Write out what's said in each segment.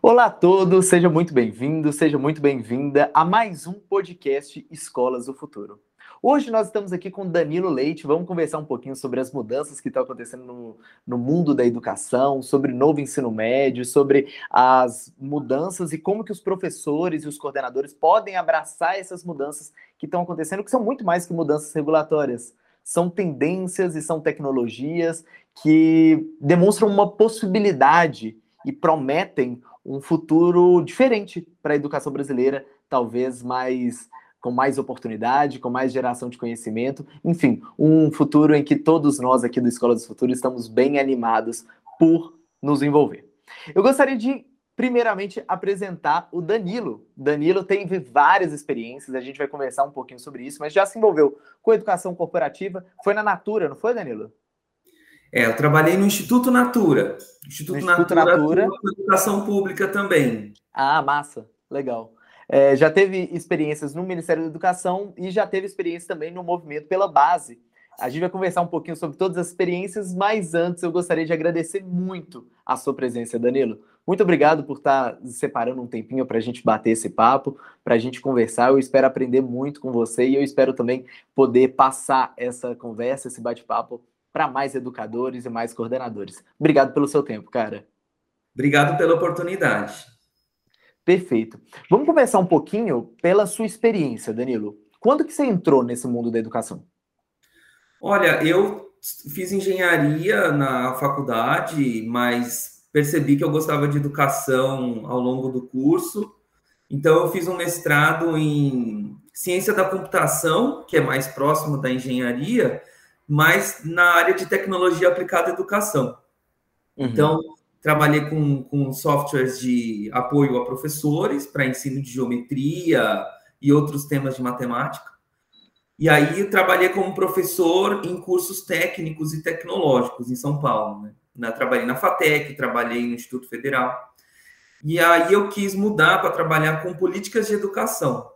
Olá a todos, seja muito bem-vindo, seja muito bem-vinda a mais um podcast Escolas do Futuro. Hoje nós estamos aqui com Danilo Leite, vamos conversar um pouquinho sobre as mudanças que estão acontecendo no, no mundo da educação, sobre novo ensino médio, sobre as mudanças e como que os professores e os coordenadores podem abraçar essas mudanças que estão acontecendo, que são muito mais que mudanças regulatórias. São tendências e são tecnologias que demonstram uma possibilidade e prometem um futuro diferente para a educação brasileira, talvez mais com mais oportunidade, com mais geração de conhecimento, enfim, um futuro em que todos nós aqui do Escola do Futuro estamos bem animados por nos envolver. Eu gostaria de primeiramente apresentar o Danilo. Danilo teve várias experiências, a gente vai conversar um pouquinho sobre isso, mas já se envolveu com educação corporativa, foi na Natura, não foi, Danilo? É, eu trabalhei no Instituto Natura. Instituto, no Instituto Natura, Natura. Educação Pública também. Ah, massa, legal. É, já teve experiências no Ministério da Educação e já teve experiência também no movimento pela base. A gente vai conversar um pouquinho sobre todas as experiências, mas antes eu gostaria de agradecer muito a sua presença, Danilo. Muito obrigado por estar separando um tempinho para a gente bater esse papo, para a gente conversar. Eu espero aprender muito com você e eu espero também poder passar essa conversa, esse bate-papo para mais educadores e mais coordenadores. Obrigado pelo seu tempo, cara. Obrigado pela oportunidade. Perfeito. Vamos conversar um pouquinho pela sua experiência, Danilo. Quando que você entrou nesse mundo da educação? Olha, eu fiz engenharia na faculdade, mas percebi que eu gostava de educação ao longo do curso. Então, eu fiz um mestrado em ciência da computação, que é mais próximo da engenharia, mas na área de tecnologia aplicada à educação. Uhum. Então, trabalhei com, com softwares de apoio a professores para ensino de geometria e outros temas de matemática. E aí trabalhei como professor em cursos técnicos e tecnológicos em São Paulo. Né? Na, trabalhei na FATEC, trabalhei no Instituto Federal. E aí eu quis mudar para trabalhar com políticas de educação.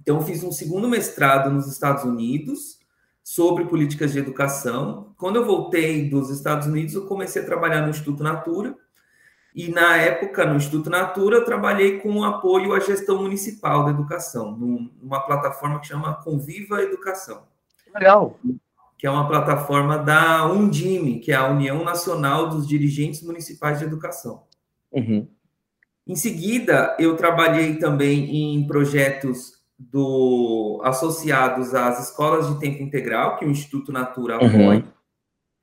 Então fiz um segundo mestrado nos Estados Unidos sobre políticas de educação. Quando eu voltei dos Estados Unidos, eu comecei a trabalhar no Instituto Natura. E na época, no Instituto Natura, eu trabalhei com apoio à gestão municipal da educação, numa plataforma que chama Conviva Educação. Legal. Que é uma plataforma da Undime, que é a União Nacional dos Dirigentes Municipais de Educação. Uhum. Em seguida, eu trabalhei também em projetos do associados às escolas de tempo integral, que o Instituto Natura uhum. apoia, uhum.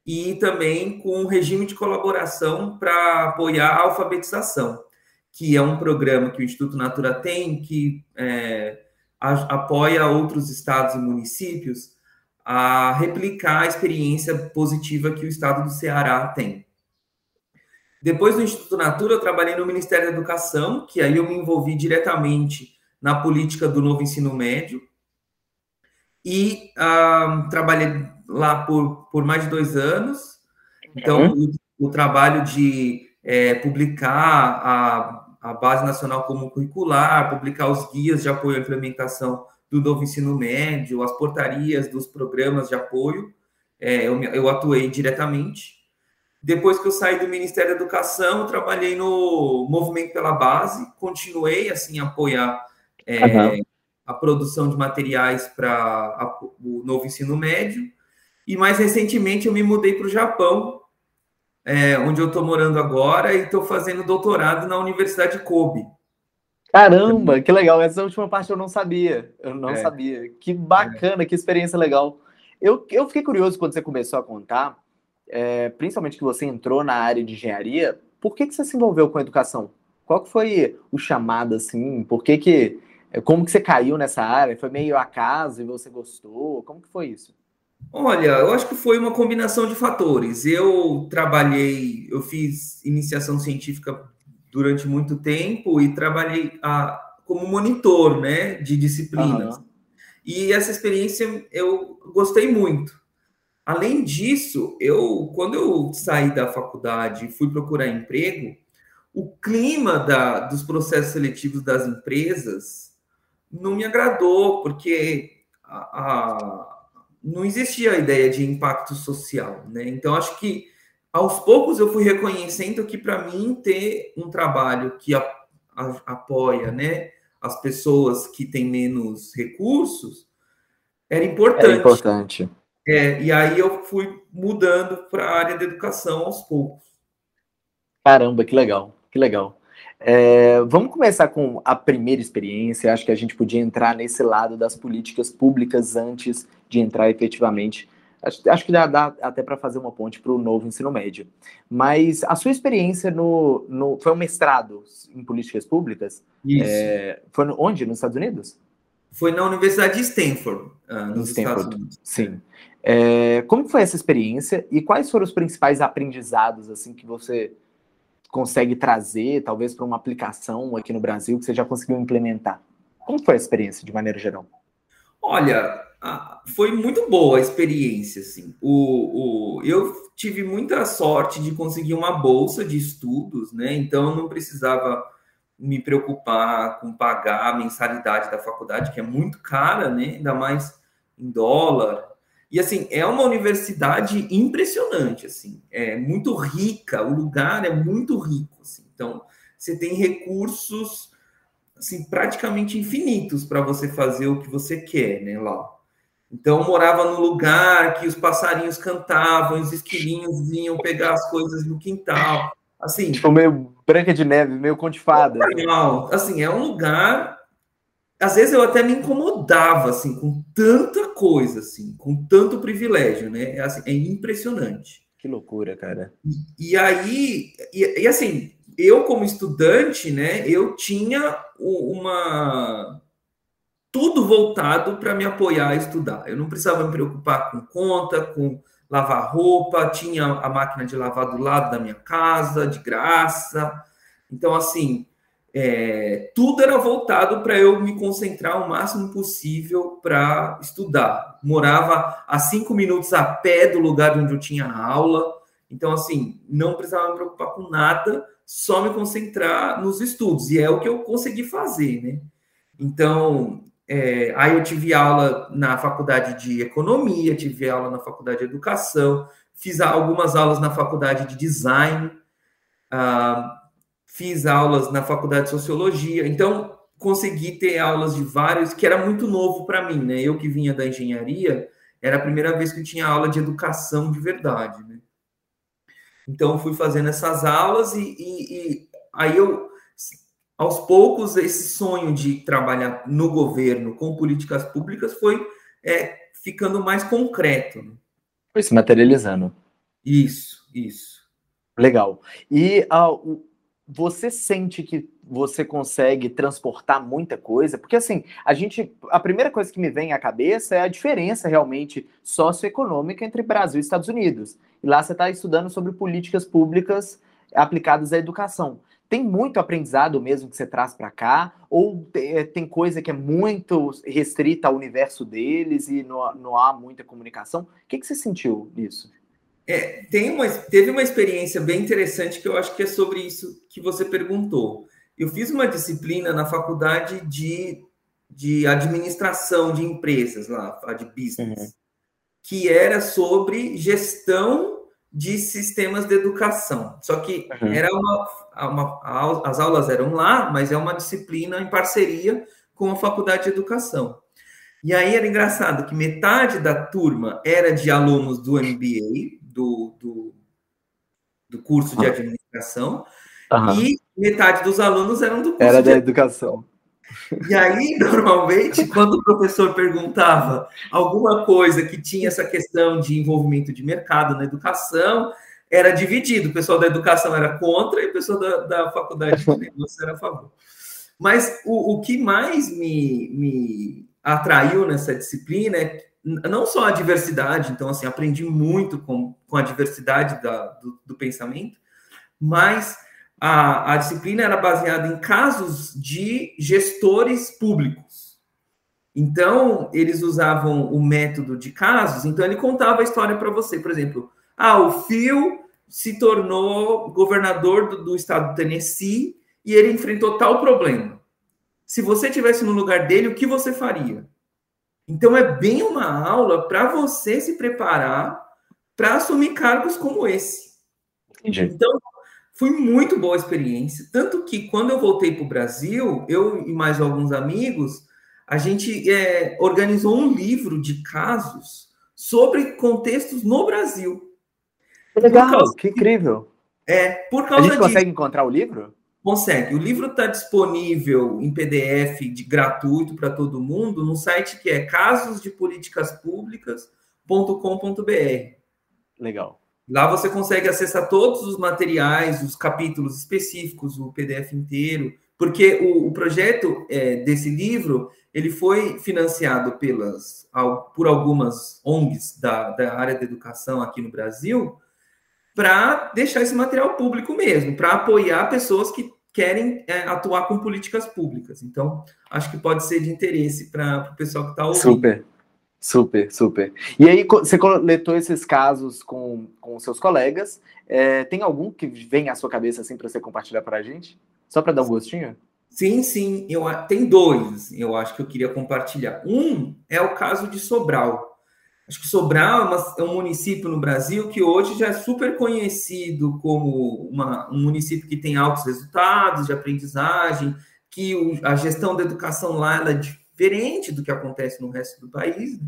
e também com o regime de colaboração para apoiar a alfabetização, que é um programa que o Instituto Natura tem, que é, a, apoia outros estados e municípios a replicar a experiência positiva que o estado do Ceará tem. Depois do Instituto Natura, eu trabalhei no Ministério da Educação, que aí eu me envolvi diretamente na política do novo ensino médio e uh, trabalhei lá por, por mais de dois anos. Então, uhum. o, o, trabalho de é, publicar a, a Base Nacional Comum Curricular, publicar os guias de apoio à implementação do novo ensino médio, as portarias dos programas de apoio, é, eu, eu atuei diretamente. Depois que eu saí do Ministério da Educação, trabalhei no Movimento pela Base, continuei assim a apoiar é, uhum. a produção de materiais para o novo ensino médio. E mais recentemente eu me mudei para o Japão, é, onde eu estou morando agora, e estou fazendo doutorado na Universidade Kobe. Caramba, que legal! Essa última parte eu não sabia. Eu não é. sabia. Que bacana, que experiência legal. Eu, eu fiquei curioso quando você começou a contar, é, principalmente que você entrou na área de engenharia. Por que, que você se envolveu com educação? Qual que foi o chamado, assim? Por que, que como que você caiu nessa área? Foi meio acaso e você gostou? Como que foi isso? Olha, eu acho que foi uma combinação de fatores. Eu trabalhei, eu fiz iniciação científica durante muito tempo e trabalhei a, ah, como monitor, né, de disciplinas. Uhum. E essa experiência eu gostei muito. Além disso, eu quando eu saí da faculdade e fui procurar emprego, o clima da, dos processos seletivos das empresas não me agradou, porque a, a, não existia a ideia de impacto social, né? Então, acho que aos poucos eu fui reconhecendo que para mim ter um trabalho que a, apoia, né, as pessoas que têm menos recursos era importante. Era importante. É, e aí eu fui mudando para a área da educação aos poucos. Caramba, que legal, que legal. É, vamos começar com a primeira experiência. Acho que a gente podia entrar nesse lado das políticas públicas antes de entrar efetivamente. Acho, acho que dá, dá até para fazer uma ponte para o novo ensino médio. Mas a sua experiência no, no foi um mestrado em políticas públicas? Isso. É, foi no, onde? Nos Estados Unidos? Foi na Universidade de Stanford, uh, nos Stanford, Estados Unidos. Sim. É, como foi essa experiência e quais foram os principais aprendizados assim que você consegue trazer, talvez para uma aplicação aqui no Brasil que você já conseguiu implementar? Como foi a experiência de maneira geral? Olha, foi muito boa a experiência, assim. O, o, eu tive muita sorte de conseguir uma bolsa de estudos, né? Então eu não precisava me preocupar com pagar a mensalidade da faculdade, que é muito cara, né? Ainda mais em dólar. E assim, é uma universidade impressionante, assim, é muito rica, o lugar é muito rico, assim. Então, você tem recursos assim praticamente infinitos para você fazer o que você quer, né, lá. Então, morava no lugar que os passarinhos cantavam, os esquilinhos vinham pegar as coisas no quintal. Assim, tipo meio branca de neve, meio contifada. Assim, é um lugar às vezes eu até me incomodava assim com tanta coisa assim, com tanto privilégio, né? É, assim, é impressionante. Que loucura, cara. E, e aí, e, e, assim, eu como estudante, né? Eu tinha uma tudo voltado para me apoiar a estudar. Eu não precisava me preocupar com conta, com lavar roupa, tinha a máquina de lavar do lado da minha casa, de graça. Então, assim, é, tudo era voltado para eu me concentrar o máximo possível para estudar. Morava a cinco minutos a pé do lugar onde eu tinha aula, então, assim, não precisava me preocupar com nada, só me concentrar nos estudos, e é o que eu consegui fazer, né? Então, é, aí eu tive aula na faculdade de economia, tive aula na faculdade de educação, fiz algumas aulas na faculdade de design. Ah, fiz aulas na faculdade de sociologia, então consegui ter aulas de vários, que era muito novo para mim, né? Eu que vinha da engenharia, era a primeira vez que eu tinha aula de educação de verdade, né? Então fui fazendo essas aulas e, e, e aí eu, aos poucos, esse sonho de trabalhar no governo com políticas públicas foi é, ficando mais concreto. Né? Foi se materializando. Isso, isso. Legal. E uh, você sente que você consegue transportar muita coisa? Porque assim, a gente, a primeira coisa que me vem à cabeça é a diferença realmente socioeconômica entre Brasil e Estados Unidos. E lá você está estudando sobre políticas públicas aplicadas à educação. Tem muito aprendizado mesmo que você traz para cá? Ou eh, tem coisa que é muito restrita ao universo deles e não, não há muita comunicação? O que, que você sentiu nisso? É, tem uma, teve uma experiência bem interessante que eu acho que é sobre isso que você perguntou. Eu fiz uma disciplina na faculdade de, de administração de empresas lá, a de business, uhum. que era sobre gestão de sistemas de educação. Só que uhum. era uma, uma, as aulas eram lá, mas é uma disciplina em parceria com a faculdade de educação. E aí era engraçado que metade da turma era de alunos do MBA, do, do, do curso de administração uhum. e metade dos alunos eram do curso Era da educação. E aí, normalmente, quando o professor perguntava alguma coisa que tinha essa questão de envolvimento de mercado na educação, era dividido. O pessoal da educação era contra e o pessoal da, da faculdade de negócio era a favor. Mas o, o que mais me, me atraiu nessa disciplina é não só a diversidade, então, assim, aprendi muito com, com a diversidade da, do, do pensamento, mas a, a disciplina era baseada em casos de gestores públicos. Então, eles usavam o método de casos, então ele contava a história para você. Por exemplo, ah, o Phil se tornou governador do, do estado do Tennessee e ele enfrentou tal problema. Se você tivesse no lugar dele, o que você faria? Então, é bem uma aula para você se preparar para assumir cargos como esse. Entendi. Então, foi muito boa a experiência. Tanto que quando eu voltei para o Brasil, eu e mais alguns amigos, a gente é, organizou um livro de casos sobre contextos no Brasil. Que legal, que incrível. É, por causa A gente consegue disso, encontrar o livro? Consegue. O livro está disponível em PDF de gratuito para todo mundo no site que é casosdepoliticaspublicas.com.br. Legal. Lá você consegue acessar todos os materiais, os capítulos específicos, o PDF inteiro, porque o, o projeto é, desse livro ele foi financiado pelas, por algumas ONGs da, da área da educação aqui no Brasil para deixar esse material público mesmo, para apoiar pessoas que querem é, atuar com políticas públicas. Então, acho que pode ser de interesse para o pessoal que está ouvindo. Super. Super, super. E aí, você coletou esses casos com, com seus colegas. É, tem algum que vem à sua cabeça assim para você compartilhar para a gente? Só para dar um gostinho? Sim, sim. Eu, tem dois, eu acho que eu queria compartilhar. Um é o caso de Sobral. Acho que Sobral é, uma, é um município no Brasil que hoje já é super conhecido como uma, um município que tem altos resultados de aprendizagem, que o, a gestão da educação lá é diferente do que acontece no resto do país, né?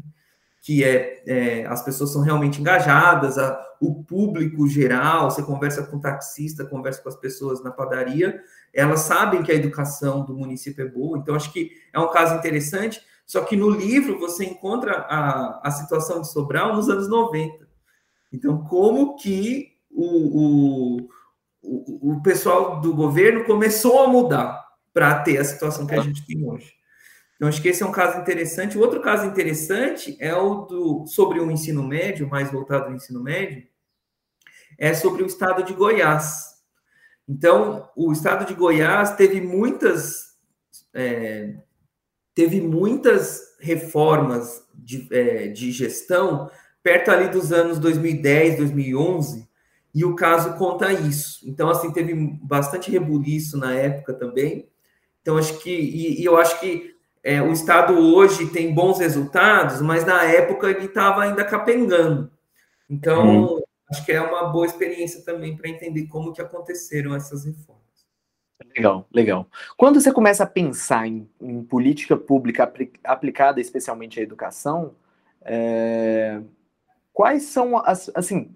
que é, é, as pessoas são realmente engajadas, a, o público geral, você conversa com o taxista, conversa com as pessoas na padaria, elas sabem que a educação do município é boa, então acho que é um caso interessante, só que no livro você encontra a, a situação de Sobral nos anos 90. Então, como que o, o, o, pessoal do governo começou a mudar para ter a situação que a gente tem hoje. Então, acho que esse é um caso interessante. O outro caso interessante é o do sobre o ensino médio, mais voltado ao ensino médio, é sobre o estado de Goiás. Então, o estado de Goiás teve muitas é, teve muitas reformas de, é, de gestão perto ali dos anos 2010, 2011, e o caso conta isso. Então, assim, teve bastante rebuliço na época também. Então, acho que, e, e eu acho que é, o Estado hoje tem bons resultados, mas na época ele estava ainda capengando. Então, hum. acho que é uma boa experiência também para entender como que aconteceram essas reformas. Legal, legal. Quando você começa a pensar em, em política pública apli aplicada especialmente à educação, é, quais são as, assim,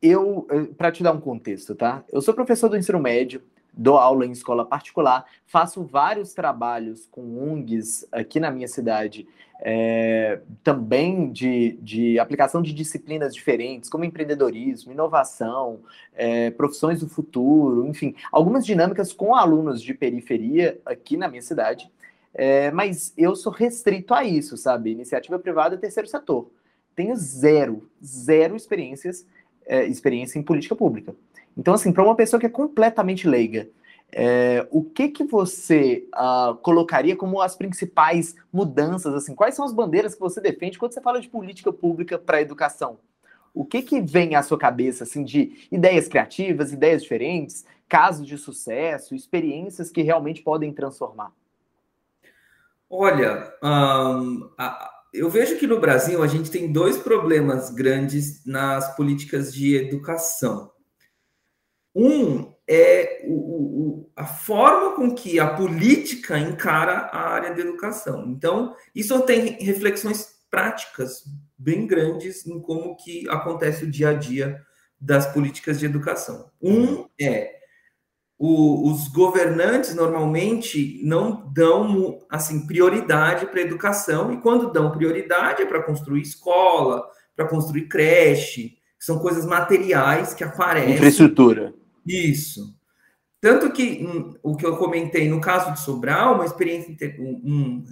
eu, para te dar um contexto, tá? Eu sou professor do ensino médio, dou aula em escola particular, faço vários trabalhos com ONGs aqui na minha cidade, é, também de, de aplicação de disciplinas diferentes, como empreendedorismo, inovação, é, profissões do futuro, enfim, algumas dinâmicas com alunos de periferia aqui na minha cidade. É, mas eu sou restrito a isso, sabe? Iniciativa privada e terceiro setor. Tenho zero, zero experiências, é, experiência em política pública. Então, assim, para uma pessoa que é completamente leiga, é, o que que você uh, colocaria como as principais mudanças? Assim, quais são as bandeiras que você defende quando você fala de política pública para a educação? O que que vem à sua cabeça assim de ideias criativas, ideias diferentes, casos de sucesso, experiências que realmente podem transformar? Olha, um, a, eu vejo que no Brasil a gente tem dois problemas grandes nas políticas de educação. Um é o, o, a forma com que a política encara a área de educação. Então, isso tem reflexões práticas bem grandes em como que acontece o dia a dia das políticas de educação. Um é o, os governantes normalmente não dão assim prioridade para a educação e quando dão prioridade é para construir escola, para construir creche, são coisas materiais que aparecem. Infraestrutura. Isso. Tanto que um, o que eu comentei no caso de Sobral, uma experiência, um,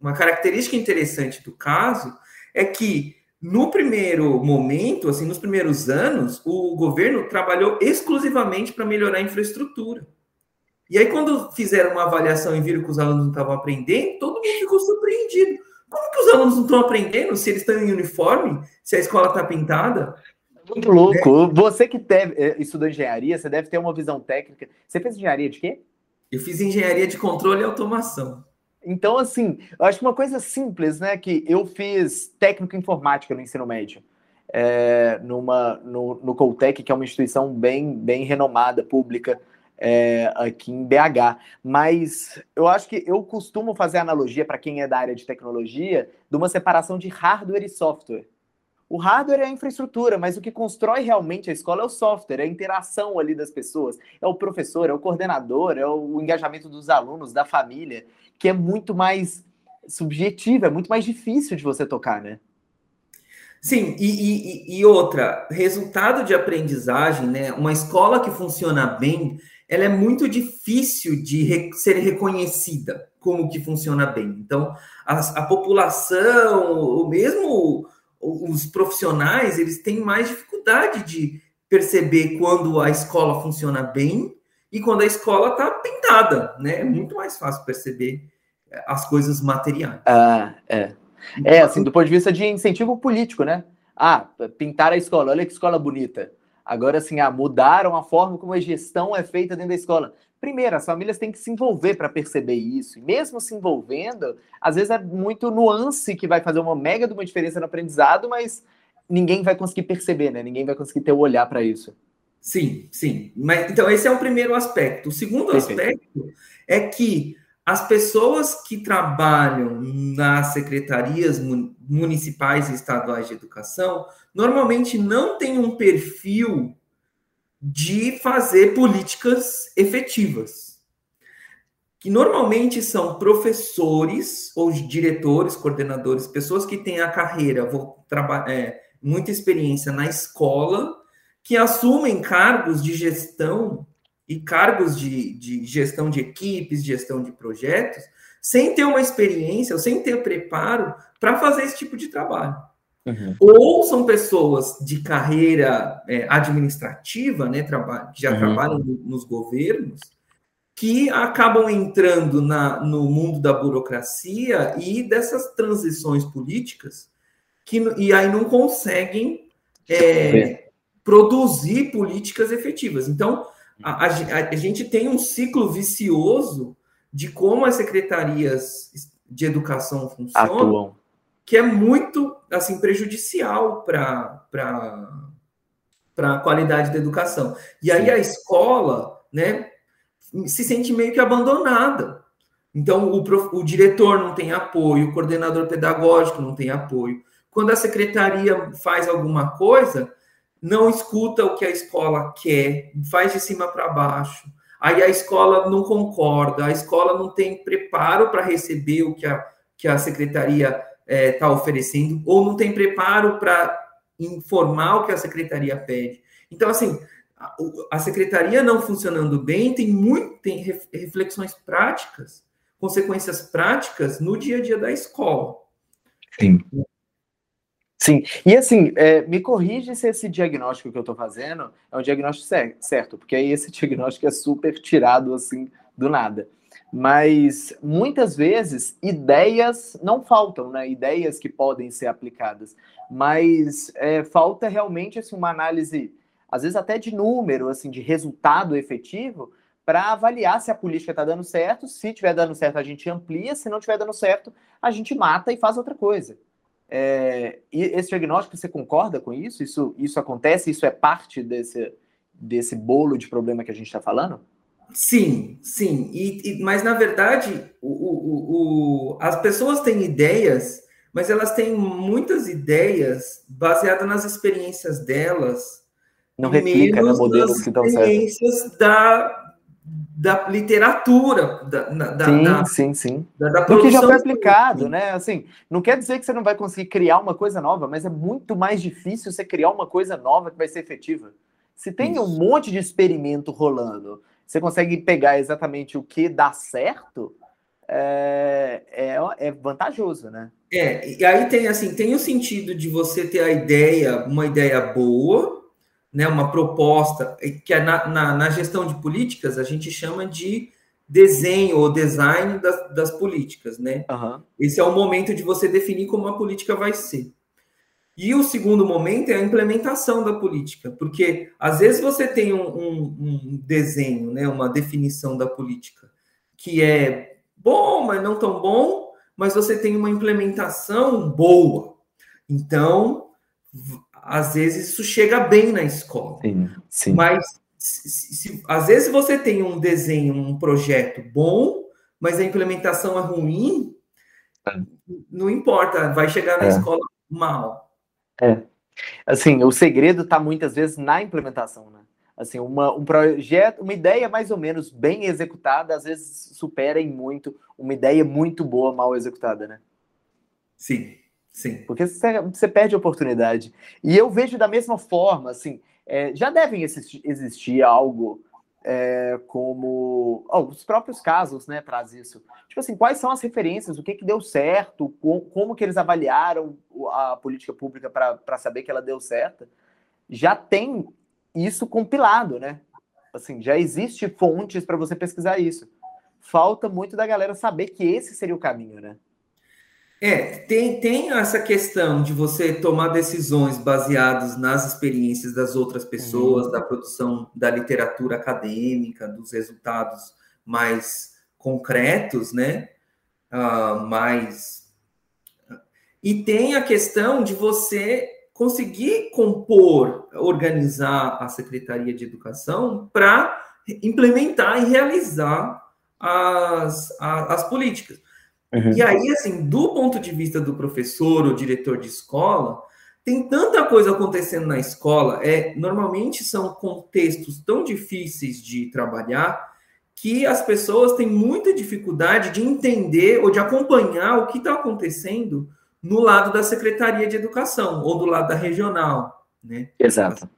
uma característica interessante do caso é que no primeiro momento, assim, nos primeiros anos, o governo trabalhou exclusivamente para melhorar a infraestrutura. E aí, quando fizeram uma avaliação e viram que os alunos não estavam aprendendo, todo mundo ficou surpreendido. Como que os alunos não estão aprendendo se eles estão em uniforme, se a escola está pintada? Muito louco. Né? Você que deve, é, estudou engenharia, você deve ter uma visão técnica. Você fez engenharia de quê? Eu fiz engenharia de controle e automação. Então, assim, eu acho que uma coisa simples, né? Que eu fiz técnico informática no ensino médio. é, numa, no, no Coltec, que é uma instituição bem, bem renomada, pública, é, aqui em BH. Mas eu acho que eu costumo fazer analogia, para quem é da área de tecnologia, de uma separação de hardware e software. O hardware é a infraestrutura, mas o que constrói realmente a escola é o software, é a interação ali das pessoas, é o professor, é o coordenador, é o engajamento dos alunos, da família, que é muito mais subjetivo, é muito mais difícil de você tocar, né? Sim, e, e, e, outra, resultado de aprendizagem, né? Uma escola que funciona bem, ela é muito difícil de re ser reconhecida como que funciona bem. Então, a, a população, ou mesmo os profissionais, eles têm mais dificuldade de perceber quando a escola funciona bem e quando a escola está pintada, né? É muito mais fácil perceber é, as coisas materiais. Ah, é. É, assim, do ponto de vista de incentivo político, né? Ah, pintar a escola, olha que escola bonita. Agora, assim, ah, mudaram a forma como a gestão é feita dentro da escola. Primeiro, as famílias têm que se envolver para perceber isso. E mesmo se envolvendo, às vezes é muito nuance que vai fazer uma mega de uma diferença no aprendizado, mas ninguém vai conseguir perceber, né? Ninguém vai conseguir ter o olhar para isso. Sim, sim. Mas, então, esse é o primeiro aspecto. O segundo Perfeito. aspecto é que as pessoas que trabalham nas secretarias municipais e estaduais de educação normalmente não têm um perfil de fazer políticas efetivas. Que normalmente são professores ou diretores, coordenadores, pessoas que têm a carreira, vou é, muita experiência na escola, que assumem cargos de gestão e cargos de, de gestão de equipes, gestão de projetos, sem ter uma experiência sem ter preparo para fazer esse tipo de trabalho. Uhum. Ou são pessoas de carreira é, administrativa, né, que já uhum. trabalham nos governos, que acabam entrando na, no mundo da burocracia e dessas transições políticas, que, e aí não conseguem é, produzir políticas efetivas. Então, a, a, a gente tem um ciclo vicioso de como as secretarias de educação funcionam, Atuam. Que é muito assim prejudicial para para a qualidade da educação. E aí a escola, né, se sente meio que abandonada. Então o, prof, o diretor não tem apoio, o coordenador pedagógico não tem apoio. Quando a secretaria faz alguma coisa, não escuta o que a escola quer, faz de cima para baixo. Aí a escola não concorda, a escola não tem preparo para receber o que a, que a secretaria está é, tá oferecendo, ou não tem preparo para informar o que a secretaria pede. Então, assim, a, a secretaria não funcionando bem tem muito tem reflexões práticas, consequências práticas no dia a dia da escola. Sim. Sim, e assim, é, me corrige se esse diagnóstico que eu estou fazendo é um diagnóstico certo, porque aí esse diagnóstico é super tirado assim do nada. Mas muitas vezes ideias não faltam, né? Ideias que podem ser aplicadas, mas é, falta realmente assim, uma análise, às vezes até de número, assim, de resultado efetivo, para avaliar se a política está dando certo. Se estiver dando certo, a gente amplia, se não estiver dando certo, a gente mata e faz outra coisa. É, e esse diagnóstico, você concorda com isso? Isso, isso acontece? Isso é parte desse, desse bolo de problema que a gente está falando? Sim, sim. E, e, mas, na verdade, o, o, o, as pessoas têm ideias, mas elas têm muitas ideias baseadas nas experiências delas. Não replica né, modelos que estão certos. experiências da, da literatura, da, da, sim, da, sim, sim. Da, da Do que já foi aplicado, né? Assim, não quer dizer que você não vai conseguir criar uma coisa nova, mas é muito mais difícil você criar uma coisa nova que vai ser efetiva. Se tem Isso. um monte de experimento rolando, você consegue pegar exatamente o que dá certo, é, é, é vantajoso, né? É, e aí tem assim, tem o sentido de você ter a ideia, uma ideia boa, né, uma proposta, que é na, na, na, gestão de políticas a gente chama de desenho ou design das, das políticas, né? Uhum. Esse é o momento de você definir como a política vai ser. E o segundo momento é a implementação da política, porque às vezes você tem um, um, um desenho, né, uma definição da política que é bom, mas não tão bom, mas você tem uma implementação boa. Então, às vezes isso chega bem na escola. Sim, sim. Mas se, se, às vezes você tem um desenho, um projeto bom, mas a implementação é ruim, é. não importa, vai chegar na é. escola mal. É. Assim, o segredo está muitas vezes na implementação, né? Assim, uma, um projeto, uma ideia mais ou menos bem executada, às vezes supera em muito uma ideia muito boa mal executada, né? Sim, sim. Porque você, você perde a oportunidade. E eu vejo da mesma forma, assim, é, já devem existir, existir algo é, como oh, os próprios casos, né, traz isso. Tipo assim, quais são as referências, o que que deu certo, como, que eles avaliaram a política pública para saber que ela deu certo? Já tem isso compilado, né? Assim, já existe fontes para você pesquisar isso. Falta muito da galera saber que esse seria o caminho, né? É, tem, tem essa questão de você tomar decisões baseadas nas experiências das outras pessoas, uhum. da produção da literatura acadêmica, dos resultados mais concretos, né? Uh, mais. E tem a questão de você conseguir compor, organizar a Secretaria de Educação para implementar e realizar as, as, as políticas. Uhum. E aí, assim, do ponto de vista do professor ou diretor de escola, tem tanta coisa acontecendo na escola, é, normalmente são contextos tão difíceis de trabalhar que as pessoas têm muita dificuldade de entender ou de acompanhar o que está acontecendo no lado da Secretaria de Educação ou do lado da regional, né? Exato.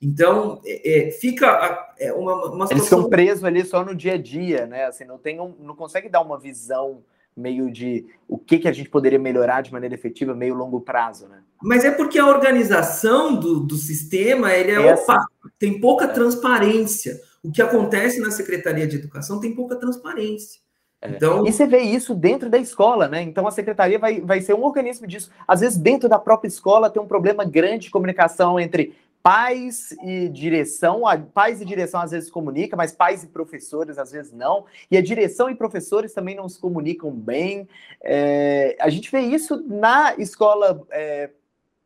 Então, é, é, fica é uma, uma situação... Eles são presos ali só no dia a dia, né? Assim, não, tem um, não consegue dar uma visão meio de o que, que a gente poderia melhorar de maneira efetiva, meio longo prazo, né? Mas é porque a organização do, do sistema ele é Essa... opaca, tem pouca é. transparência. O que acontece na Secretaria de Educação tem pouca transparência. É. Então... E você vê isso dentro da escola, né? Então a secretaria vai, vai ser um organismo disso. Às vezes, dentro da própria escola, tem um problema grande de comunicação entre pais e direção, pais e direção às vezes comunicam, mas pais e professores às vezes não, e a direção e professores também não se comunicam bem. É, a gente vê isso na escola é,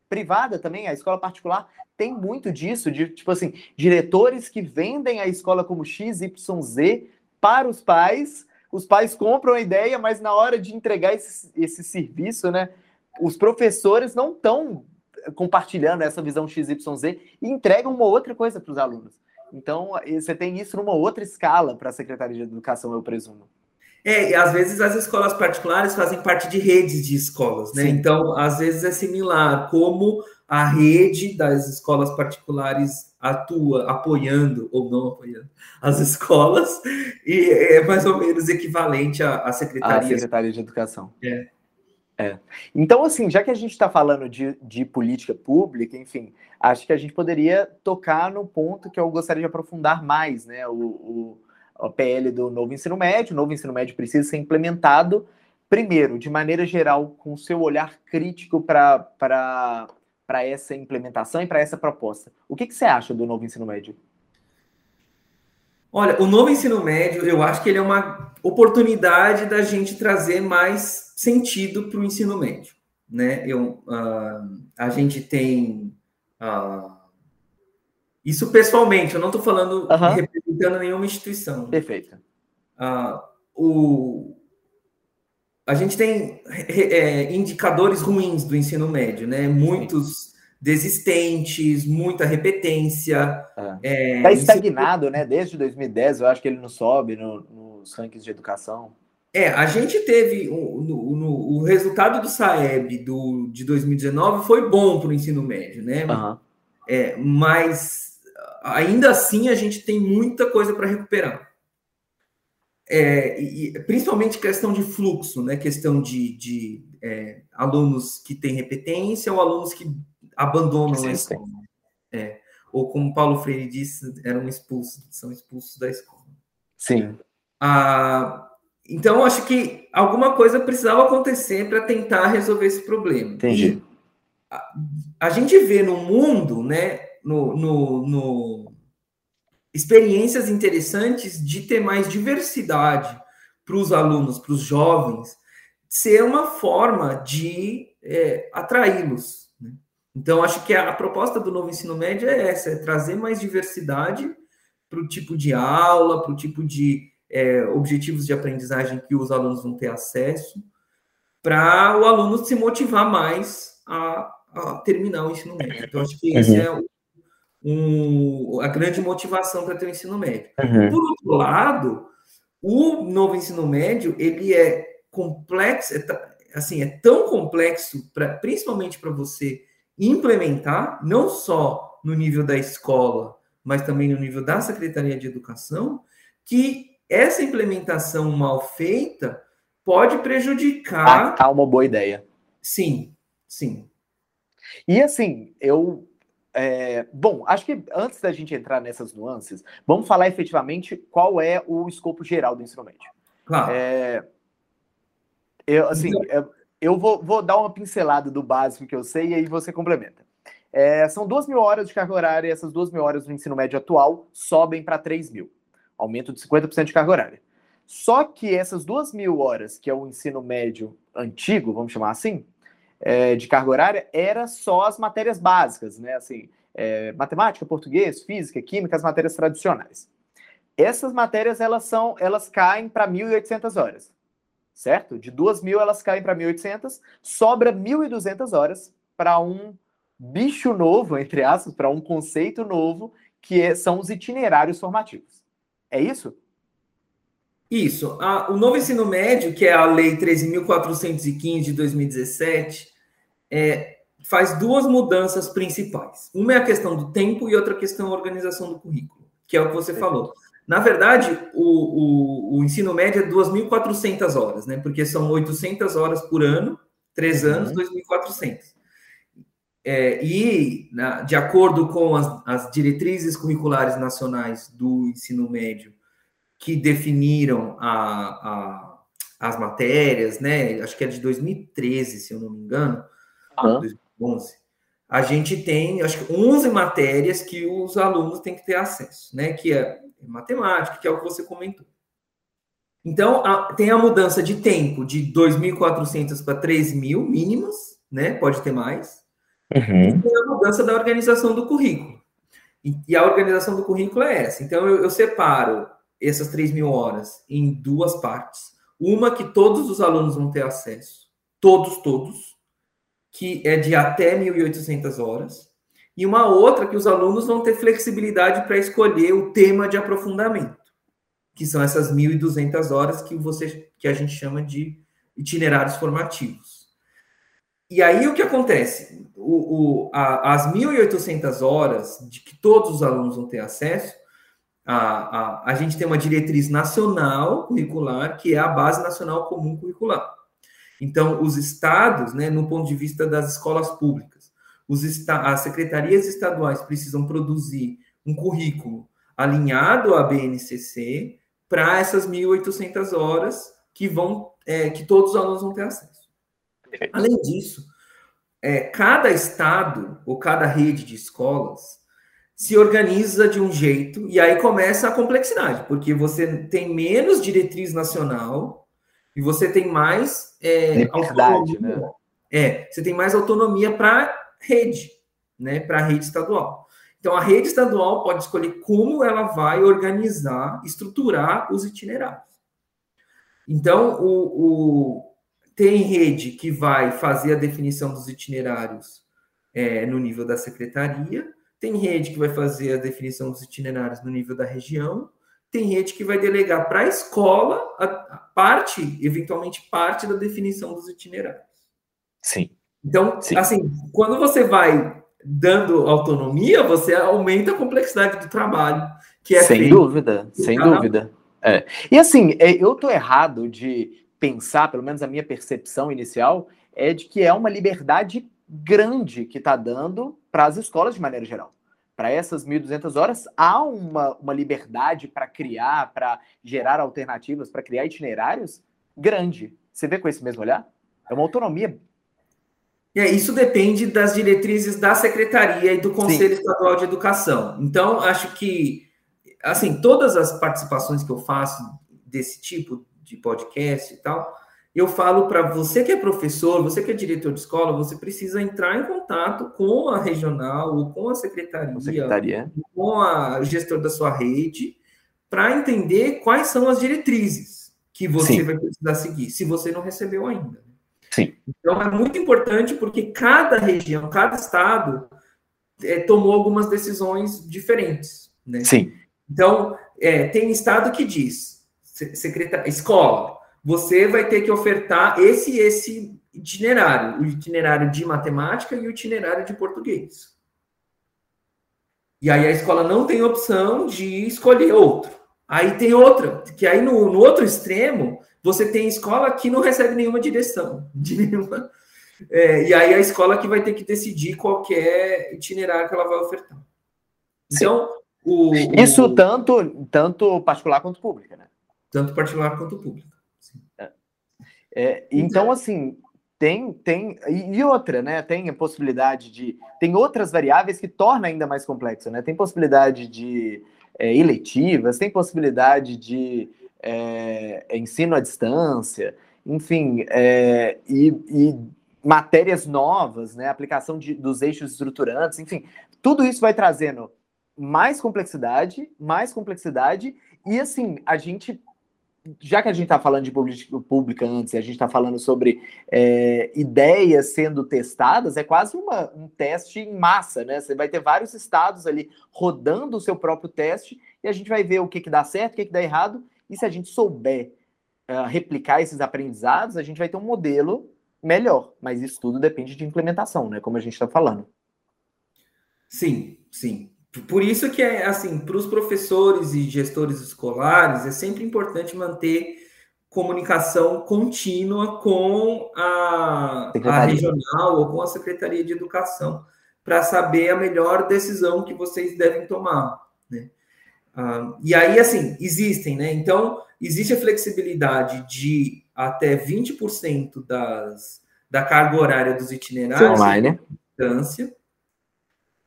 privada também, a escola particular tem muito disso, de tipo assim, diretores que vendem a escola como XYZ para os pais, os pais compram a ideia, mas na hora de entregar esse, esse serviço, né, os professores não estão compartilhando essa visão XYZ e entregam uma outra coisa para os alunos. Então, você tem isso numa outra escala para a Secretaria de Educação, eu presumo. É, e às vezes as escolas particulares fazem parte de redes de escolas, né? Sim. Então, às vezes é similar como a rede das escolas particulares atua apoiando ou não apoiando as escolas e é mais ou menos equivalente à, à secretaria. Secretaria de Educação. É. É. Então, assim, já que a gente está falando de, de política pública, enfim, acho que a gente poderia tocar no ponto que eu gostaria de aprofundar mais, né? O, o, PL do novo ensino médio. O novo ensino médio precisa ser implementado, primeiro, de maneira geral, com o seu olhar crítico para essa implementação e para essa proposta. O que, que você acha do novo ensino médio? Olha, o novo ensino médio, eu acho que ele é uma oportunidade da gente trazer mais sentido para o ensino médio. Né? Eu, uh, a gente tem. Uh, isso pessoalmente, eu não estou falando uhum. representando nenhuma instituição. Perfeito. Uh, o, a gente tem é, indicadores ruins do ensino médio, né? Muitos desistentes, muita repetência. Está é, tá estagnado, né? Desde 2010, eu acho que ele não sobe no, nos rankings de educação. É, a gente teve o, no, no, o resultado do Saeb do, de 2019 foi bom para o ensino médio, né? Uhum. É, mas ainda assim a gente tem muita coisa para recuperar. É, e, principalmente questão de fluxo, né? Questão de, de é, alunos que têm repetência ou alunos que abandonam a escola. É, ou como Paulo Freire disse, eram expulsos, são expulsos da escola. Sim. Ah, então, acho que alguma coisa precisava acontecer para tentar resolver esse problema. Entendi. A, a, gente vê no mundo, né, no, no, no, experiências interessantes de ter mais diversidade para os alunos, para os jovens, ser uma forma de é, atraí-los. Então, acho que a, a proposta do novo ensino médio é essa: é trazer mais diversidade para o tipo de aula, para o tipo de é, objetivos de aprendizagem que os alunos vão ter acesso, para o aluno se motivar mais a, a, terminar o ensino médio. Então, acho que esse uhum. é um, a grande motivação para ter o ensino médio. Uhum. Por outro lado, o novo ensino médio ele é complexo, é, assim, é tão complexo, pra, principalmente para você implementar, não só no nível da escola, mas também no nível da Secretaria de Educação, que essa implementação mal feita pode prejudicar. Tá uma boa ideia. Sim, sim. E assim, eu. É, bom, acho que antes da gente entrar nessas nuances, vamos falar efetivamente qual é o escopo geral do ensino médio. Claro. É, eu, assim, então... eu, vou, vou, dar uma pincelada do básico que eu sei e aí você complementa. É, são duas mil horas de carga horária e essas duas mil horas do ensino médio atual sobem para 3 mil. Aumento de 50% de carga horária. Só que essas duas mil horas, que é o ensino médio antigo, vamos chamar assim, é, de carga horária, era só as matérias básicas, né? Assim, é, matemática, português, física, química, as matérias tradicionais. Essas matérias elas são, elas caem para 1.800 horas, certo? De 2.000 elas caem para 1.800, sobra 1.200 horas para um bicho novo, entre aspas, para um conceito novo, que é, são os itinerários formativos. É isso? Isso. A, o novo ensino médio, que é a Lei 13.415 de 2017, é, faz duas mudanças principais. Uma é a questão do tempo e outra questão é a organização do currículo, que é o que você falou. Na verdade, o, o, o ensino médio é 2.400 horas, né? Porque são 800 horas por ano, três uhum. anos, 2.400. É, e, na, de acordo com as, as diretrizes curriculares nacionais do ensino médio, que definiram a, a, as matérias, né? Acho que é de 2013, se eu não me engano, uhum. 2011. A gente tem, acho que 11 matérias que os alunos têm que ter acesso, né? Que é matemática, que é o que você comentou. Então, a, tem a mudança de tempo de 2.400 para 3.000 mínimas, né? Pode ter mais. Uhum. E tem a mudança da organização do currículo. E, e a organização do currículo é essa. Então, eu, eu separo essas 3 mil horas em duas partes. Uma que todos os alunos vão ter acesso, todos, todos, que é de até 1.800 horas, e uma outra que os alunos vão ter flexibilidade para escolher o tema de aprofundamento, que são essas 1.200 horas que você que a gente chama de itinerários formativos. E aí o que acontece? O, o, a, as 1.800 horas de que todos os alunos vão ter acesso a, a, a gente tem uma diretriz nacional curricular, que é a Base Nacional Comum Curricular. Então, os estados, né, no ponto de vista das escolas públicas, os as secretarias estaduais precisam produzir um currículo alinhado à BNCC para essas 1.800 horas que vão, é, que todos os alunos vão ter acesso. Além disso, é, cada estado ou cada rede de escolas se organiza de um jeito e aí começa a complexidade, porque você tem menos diretriz nacional e você tem mais é, autonomia. Né? É, você tem mais autonomia para rede, né? Para a rede estadual. Então a rede estadual pode escolher como ela vai organizar, estruturar os itinerários. Então o, o tem rede que vai fazer a definição dos itinerários é, no nível da secretaria tem rede que vai fazer a definição dos itinerários no nível da região, tem rede que vai delegar para a escola a parte, eventualmente parte da definição dos itinerários. Sim. Então, Sim. assim, quando você vai dando autonomia, você aumenta a complexidade do trabalho, que é sem dúvida, sem dúvida. É. E assim, é, eu tô errado de pensar, pelo menos a minha percepção inicial é de que é uma liberdade grande que está dando para as escolas de maneira geral. Para essas 1.200 horas, há uma, uma liberdade para criar, para gerar alternativas, para criar itinerários grande. Você vê com esse mesmo olhar? É uma autonomia. É, isso depende das diretrizes da secretaria e do Conselho Sim. Estadual de Educação. Então, acho que, assim, todas as participações que eu faço desse tipo de podcast e tal, eu falo para você que é professor, você que é diretor de escola, você precisa entrar em contato com a regional, ou com a secretaria, secretaria. com a gestor da sua rede, para entender quais são as diretrizes que você Sim. vai precisar seguir, se você não recebeu ainda. Sim. Então é muito importante porque cada região, cada estado é, tomou algumas decisões diferentes. Né? Sim. Então, é, tem estado que diz, secretária, escola, você vai ter que ofertar esse esse itinerário, o itinerário de matemática e o itinerário de português. E aí a escola não tem opção de escolher outro. Aí tem outra, que aí no, no outro extremo, você tem escola que não recebe nenhuma direção. Nenhuma, é, e aí a escola que vai ter que decidir qualquer itinerário que ela vai ofertar. Então, o, Isso o, tanto, tanto particular quanto pública, né? Tanto particular quanto pública. É, então, assim, tem, tem. E outra, né? Tem a possibilidade de. Tem outras variáveis que torna ainda mais complexo, né? Tem possibilidade de é, eletivas, tem possibilidade de é, ensino à distância, enfim, é, e, e, matérias novas, né? Aplicação de, dos eixos estruturantes, enfim, tudo isso vai trazendo mais complexidade, mais complexidade, e assim, a gente já que a gente está falando de política pública antes, a gente está falando sobre é, ideias sendo testadas, é quase uma, um teste em massa, né? Você vai ter vários estados ali rodando o seu próprio teste e a gente vai ver o que, que dá certo, o que, que dá errado, e se a gente souber uh, replicar esses aprendizados, a gente vai ter um modelo melhor. Mas isso tudo depende de implementação, né? Como a gente está falando. Sim, sim. Por isso que é assim, para os professores e gestores escolares, é sempre importante manter comunicação contínua com a, a regional ou com a Secretaria de Educação, para saber a melhor decisão que vocês devem tomar. Ah, e aí, assim, existem, né? Então, existe a flexibilidade de até 20% das, da carga horária dos itinerários online. distância.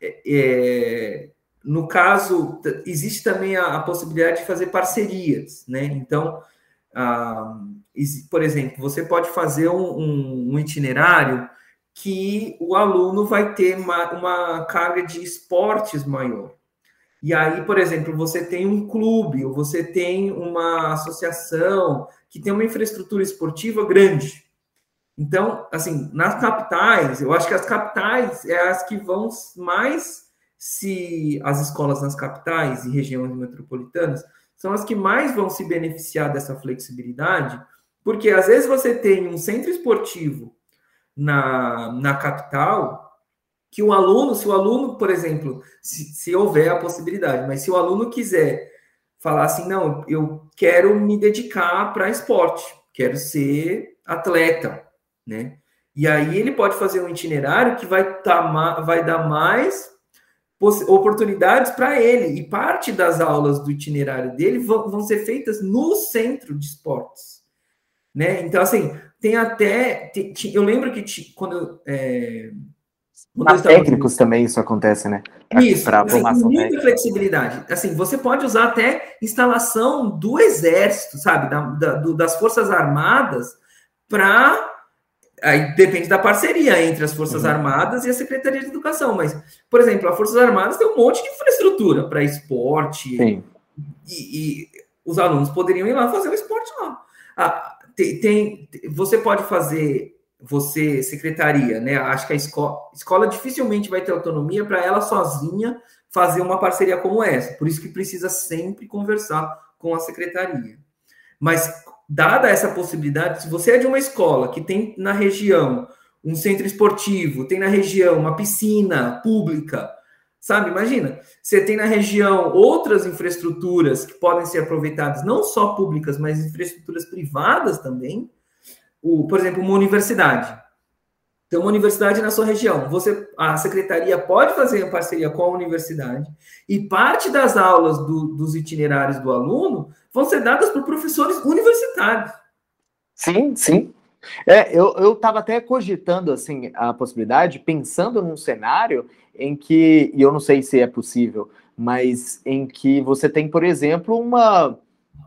É, é, no caso, existe também a, a, possibilidade de fazer parcerias, né? Então, ah, por exemplo, você pode fazer um, um, um, itinerário que o aluno vai ter uma, uma carga de esportes maior. E aí, por exemplo, você tem um clube, ou você tem uma associação que tem uma infraestrutura esportiva grande. Então, assim, nas capitais, eu acho que as capitais é as que vão mais se as escolas nas capitais e regiões metropolitanas são as que mais vão se beneficiar dessa flexibilidade, porque às vezes você tem um centro esportivo na, na capital que o aluno, se o aluno, por exemplo, se, se houver a possibilidade, mas se o aluno quiser falar assim, não, eu quero me dedicar para esporte, quero ser atleta, né? E aí ele pode fazer um itinerário que vai, tá, vai dar mais oportunidades para ele. E parte das aulas do itinerário dele vão, vão ser feitas no centro de esportes. Né? Então, assim, tem até. Tem, eu lembro que quando. É, quando técnicos também isso acontece, né? Isso, pra assim, muita técnica. flexibilidade. Assim, você pode usar até instalação do exército, sabe? Da, da, do, das Forças Armadas para Aí depende da parceria entre as Forças uhum. Armadas e a Secretaria de Educação. Mas, por exemplo, as Forças Armadas tem um monte de infraestrutura para esporte. E, e, os alunos poderiam ir lá fazer o esporte lá. Ah, tem, tem, você pode fazer, você, secretaria, né? Acho que a escola, escola dificilmente vai ter autonomia para ela sozinha fazer uma parceria como essa. Por isso que precisa sempre conversar com a secretaria. Mas dada essa possibilidade, se você é de uma escola que tem na região um centro esportivo, tem na região uma piscina pública, sabe? Imagina, você tem na região outras infraestruturas que podem ser aproveitadas, não só públicas, mas infraestruturas privadas também. O, por exemplo, uma universidade. Tem uma universidade na sua região. Você, a secretaria pode fazer uma parceria com a universidade e parte das aulas do, dos itinerários do aluno vão ser dadas por professores universitários. Sim, sim. É, eu estava até cogitando assim a possibilidade, pensando num cenário em que, e eu não sei se é possível, mas em que você tem, por exemplo, uma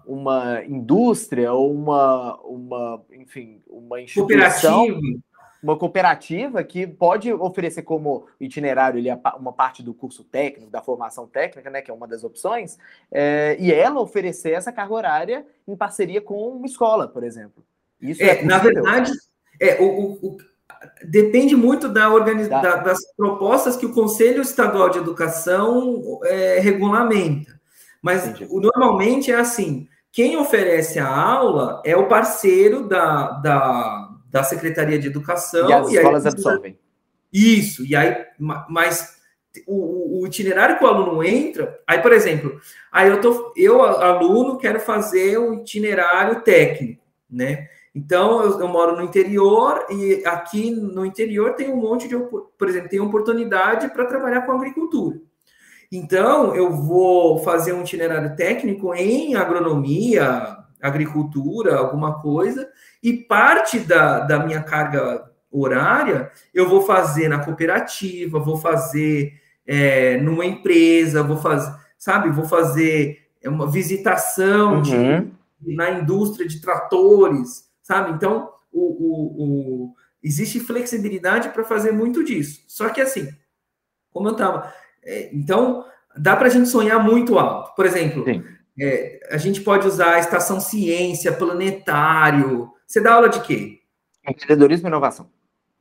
uma indústria ou uma, uma, enfim, uma instituição. Cooperativa uma cooperativa que pode oferecer como itinerário ali uma parte do curso técnico, da formação técnica, né, que é uma das opções, é, e ela oferecer essa carga horária em parceria com uma escola, por exemplo. Isso é, é na verdade, é, o, o, o, depende muito da organiz... Da, das propostas que o Conselho Estadual de Educação é, regulamenta. Mas o, normalmente é assim: quem oferece a aula é o parceiro da, da da Secretaria de Educação. E as e escolas aí, absorvem. Isso, e aí, mas o, o, itinerário que o aluno entra, aí, por exemplo, aí eu tô, eu, aluno, quero fazer um itinerário técnico, né? Então, eu, eu, moro no interior e aqui no interior tem um monte de, por exemplo, tem oportunidade para trabalhar com agricultura. Então, eu vou fazer um itinerário técnico em agronomia, agricultura, alguma coisa, e parte da, da minha carga horária eu vou fazer na cooperativa, vou fazer é, numa empresa, vou fazer, sabe, vou fazer uma visitação uhum. de, na indústria de tratores, sabe? Então, o, o, o existe flexibilidade para fazer muito disso. Só que assim, como eu estava. É, então, dá para a gente sonhar muito alto. Por exemplo. É, a gente pode usar a estação ciência, planetário. Você dá aula de quê? Empreendedorismo e inovação.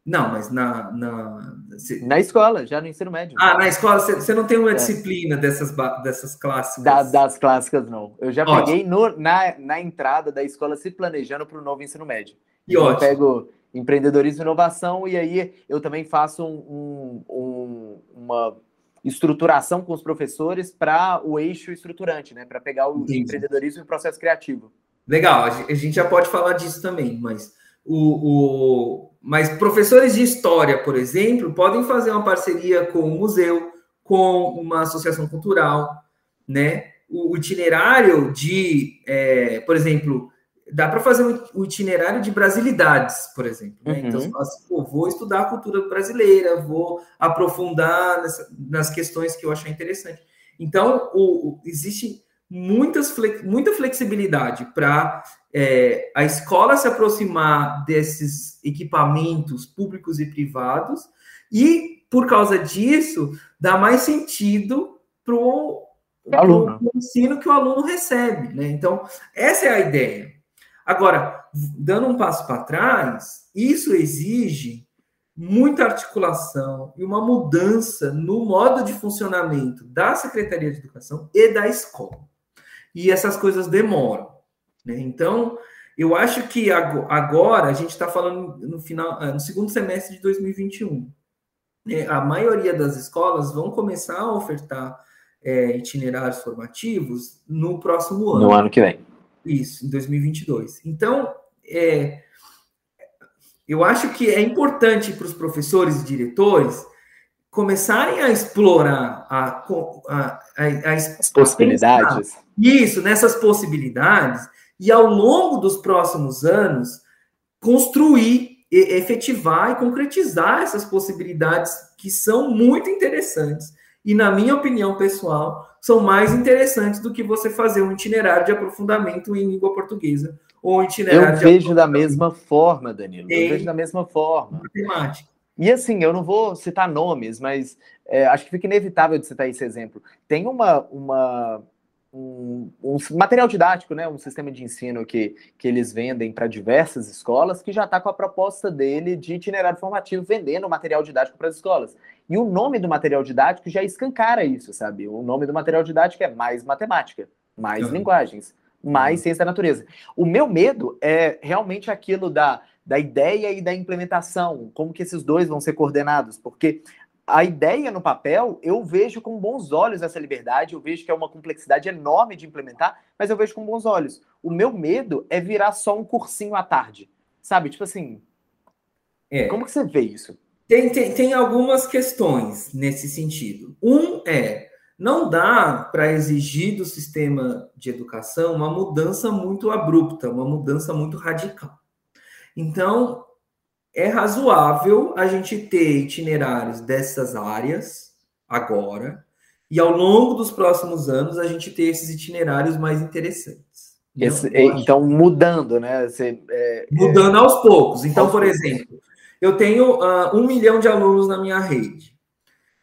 Não, mas na. Na, na escola, já no ensino médio. Ah, na escola, você, não tem uma é. disciplina dessas, dessas clássicas? Da, das clássicas, não. Eu já ótimo. peguei no, na, na entrada da escola se planejando para o novo ensino médio. E então, eu pego empreendedorismo e inovação, e aí eu também faço um, um, uma estruturação com os professores para o eixo estruturante, né? Para pegar o Entendi. empreendedorismo e o processo criativo. Legal, a gente já pode falar disso também, mas o, o, mas professores de história, por exemplo, podem fazer uma parceria com um museu, com uma associação cultural, né? O itinerário de, é, por exemplo, dá para fazer um itinerário de brasilidades, por exemplo. Né? Então, uhum. Então, você assim, pô, vou estudar a cultura brasileira, vou aprofundar nessa, nas questões que eu achar interessante. Então, o, o, existe muitas, muita flexibilidade para é, a escola se aproximar desses equipamentos públicos e privados, e, por causa disso, dá mais sentido para o ensino que o aluno recebe. Né? Então, essa é a ideia. Agora, dando um passo para trás, isso exige muita articulação e uma mudança no modo de funcionamento da Secretaria de Educação e da escola. E essas coisas demoram. Né? Então, eu acho que agora a gente está falando no final, ah, no segundo semestre de 2021. Né? A maioria das escolas vão começar a ofertar é, itinerários formativos no próximo ano. No ano que vem. Isso, em 2022. Então, é, eu acho que é importante para os professores e diretores começarem a explorar a, a, a, as possibilidades. Isso, nessas possibilidades, e ao longo dos próximos anos, construir, efetivar e concretizar essas possibilidades que são muito interessantes e, na minha opinião pessoal, são mais interessantes do que você fazer um itinerário de aprofundamento em língua portuguesa ou um itinerário. Eu vejo da mesma forma, Danilo. Eu vejo da mesma forma. Matemática. E assim, eu não vou citar nomes, mas é, acho que fica inevitável de citar esse exemplo. Tem uma, uma um, um, material didático, né, um sistema de ensino que, que eles vendem para diversas escolas, que já está com a proposta dele de itinerário formativo vendendo material didático para as escolas. E o nome do material didático já escancara isso, sabe? O nome do material didático é mais matemática, mais uhum. linguagens, mais uhum. ciência da natureza. O meu medo é realmente aquilo da, da ideia e da implementação, como que esses dois vão ser coordenados, porque a ideia no papel, eu vejo com bons olhos essa liberdade, eu vejo que é uma complexidade enorme de implementar, mas eu vejo com bons olhos. O meu medo é virar só um cursinho à tarde, sabe? Tipo assim, é. como que você vê isso? Tem, tem, tem algumas questões nesse sentido. Um é, não dá para exigir do sistema de educação uma mudança muito abrupta, uma mudança muito radical. Então, é razoável a gente ter itinerários dessas áreas agora, e ao longo dos próximos anos a gente ter esses itinerários mais interessantes. Esse, então, mudando, né? Você, é, é mudando é... aos poucos. Então, por exemplo, eu tenho uh, um milhão de alunos na minha rede.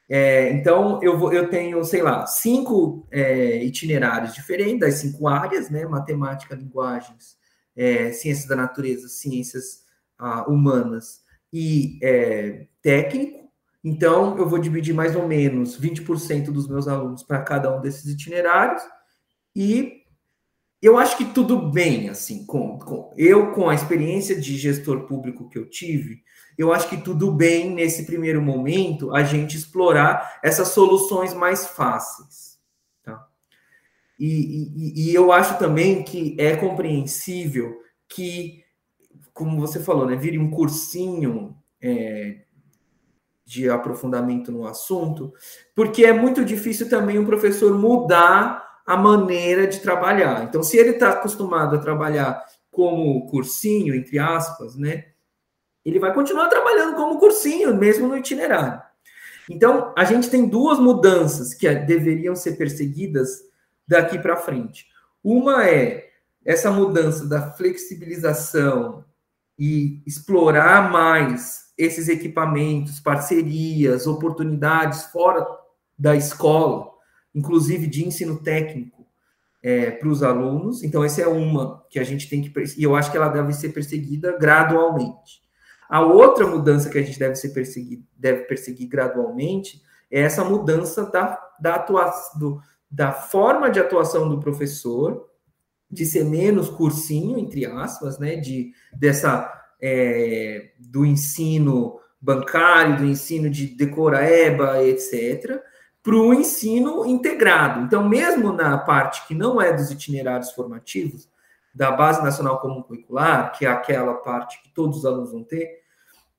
É, então, eu, vou, eu tenho, sei lá, cinco é, itinerários diferentes, das cinco áreas, né? Matemática, linguagens, é, ciências da natureza, ciências uh, humanas e é, técnico. Então, eu vou dividir mais ou menos 20% dos meus alunos para cada um desses itinerários e eu acho que tudo bem, assim, com, com, eu com a experiência de gestor público que eu tive, eu acho que tudo bem nesse primeiro momento a gente explorar essas soluções mais fáceis. Tá? E, e, e eu acho também que é compreensível que, como você falou, né, vire um cursinho é, de aprofundamento no assunto, porque é muito difícil também um professor mudar a maneira de trabalhar. Então, se ele está acostumado a trabalhar como cursinho, entre aspas, né? Ele vai continuar trabalhando como cursinho, mesmo no itinerário. Então, a gente tem duas mudanças que deveriam ser perseguidas daqui para frente. Uma é essa mudança da flexibilização e explorar mais esses equipamentos, parcerias, oportunidades fora da escola, inclusive de ensino técnico é, para os alunos. Então, essa é uma que a gente tem que. E eu acho que ela deve ser perseguida gradualmente. A outra mudança que a gente deve, ser perseguir, deve perseguir gradualmente é essa mudança da, da, atuação, do, da forma de atuação do professor, de ser menos cursinho, entre aspas, né, de, dessa, é, do ensino bancário, do ensino de decoraeba, etc., para o ensino integrado. Então, mesmo na parte que não é dos itinerários formativos, da Base Nacional Comum Curricular, que é aquela parte que todos os alunos vão ter,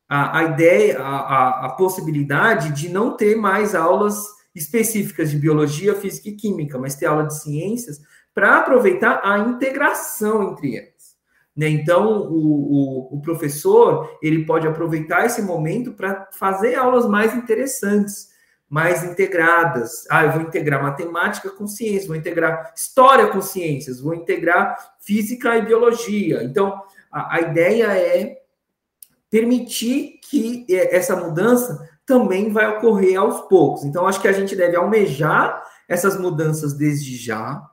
a, a ideia, a, a, a possibilidade de não ter mais aulas específicas de biologia, física e química, mas ter aula de ciências para aproveitar a integração entre elas. Né? Então, o, o, o professor ele pode aproveitar esse momento para fazer aulas mais interessantes, mais integradas. Ah, eu vou integrar matemática com ciência, vou integrar história com ciências, vou integrar física e biologia. Então, a, a ideia é permitir que essa mudança também vai ocorrer aos poucos. Então, acho que a gente deve almejar essas mudanças desde já,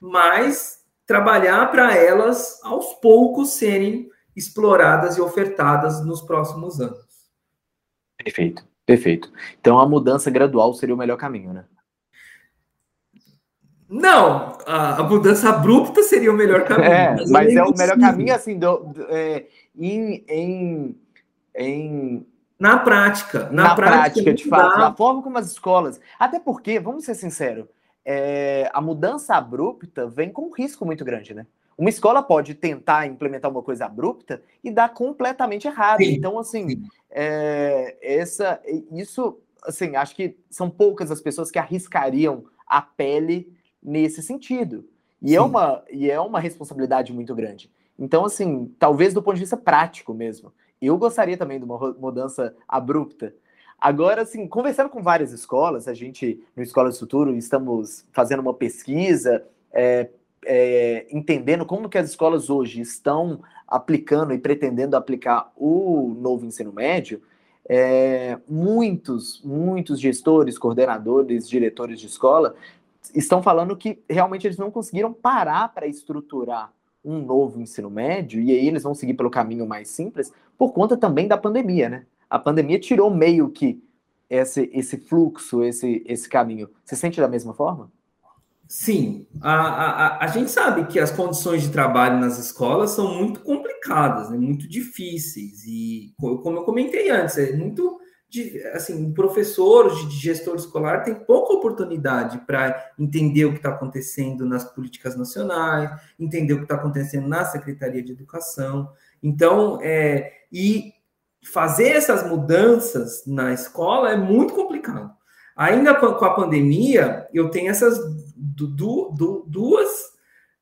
mas trabalhar para elas aos poucos serem exploradas e ofertadas nos próximos anos. Perfeito. Perfeito. Então a mudança gradual seria o melhor caminho, né? Não, a, a mudança abrupta seria o melhor caminho. É, mas, mas é, o melhor caminho, assim, do, do, é, em, em, em, Na prática. Na, na prática, prática de fato. Na forma como as escolas. Até porque, vamos ser sinceros, é, a mudança abrupta vem com um risco muito grande, né? Uma escola pode tentar implementar uma coisa abrupta e dar completamente errado. Sim, então, assim, é, essa, isso, assim, acho que são poucas as pessoas que arriscariam a pele nesse sentido. E é, uma, e é uma responsabilidade muito grande. Então, assim, talvez do ponto de vista prático mesmo. Eu gostaria também de uma mudança abrupta. Agora, assim, conversando com várias escolas, a gente, no Escola do Futuro, estamos fazendo uma pesquisa, é, é, entendendo como que as escolas hoje estão aplicando e pretendendo aplicar o novo ensino médio, é, muitos, muitos gestores, coordenadores, diretores de escola estão falando que realmente eles não conseguiram parar para estruturar um novo ensino médio, e aí eles vão seguir pelo caminho mais simples, por conta também da pandemia, né? A pandemia tirou meio que esse, esse fluxo, esse, esse caminho. Você sente da mesma forma? Sim, a, a, a gente sabe que as condições de trabalho nas escolas são muito complicadas, né, muito difíceis, e como eu comentei antes, é muito assim, o professor de gestor escolar tem pouca oportunidade para entender o que está acontecendo nas políticas nacionais, entender o que está acontecendo na Secretaria de Educação. Então, é, e fazer essas mudanças na escola é muito complicado. Ainda com a pandemia, eu tenho essas du, du, duas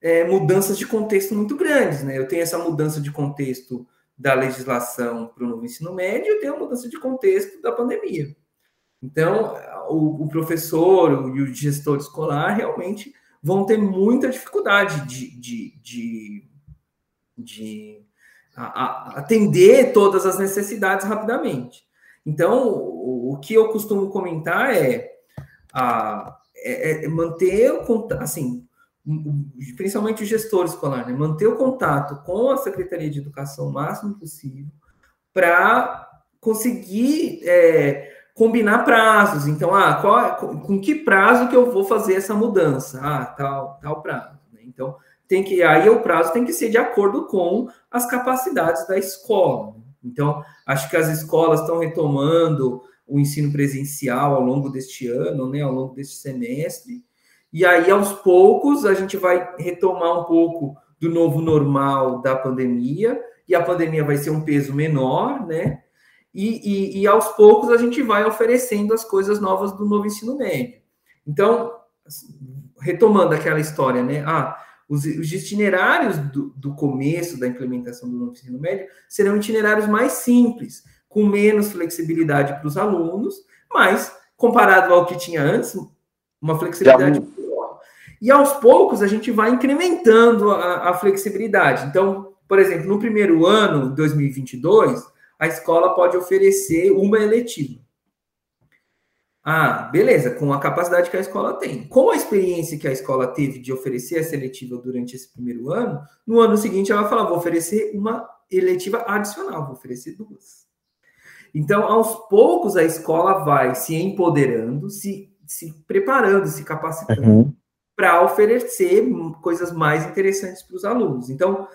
é, mudanças de contexto muito grandes. Né? Eu tenho essa mudança de contexto da legislação para o novo ensino médio, eu tenho a mudança de contexto da pandemia. Então, o, o professor e o gestor escolar realmente vão ter muita dificuldade de, de, de, de a, a atender todas as necessidades rapidamente. Então, o, o que eu costumo comentar é, a, é, é manter o assim, principalmente o gestor escolar, né? manter o contato com a Secretaria de Educação o máximo possível para conseguir é, combinar prazos. Então, ah, qual, com que prazo que eu vou fazer essa mudança? Ah, tal, tal prazo. Né? Então, tem que aí o prazo tem que ser de acordo com as capacidades da escola. Então, acho que as escolas estão retomando o ensino presencial ao longo deste ano, né, ao longo deste semestre. E aí, aos poucos, a gente vai retomar um pouco do novo normal da pandemia, e a pandemia vai ser um peso menor, né? E, e, e aos poucos a gente vai oferecendo as coisas novas do novo ensino médio. Então, retomando aquela história, né? Ah, os, os itinerários do, do, começo da implementação do novo ensino médio serão itinerários mais simples, com menos flexibilidade para os alunos, mas comparado ao que tinha antes, uma flexibilidade maior. E aos poucos a gente vai incrementando a, a flexibilidade. Então, por exemplo, no primeiro ano, 2022, a escola pode oferecer uma eletiva. Ah, beleza, com a capacidade que a escola tem. Com a experiência que a escola teve de oferecer a seletiva durante esse primeiro ano, no ano seguinte ela vai falar: vou oferecer uma eletiva adicional, vou oferecer duas. Então, aos poucos, a escola vai se empoderando, se, se preparando, se capacitando uhum. para oferecer coisas mais interessantes para os alunos. Então,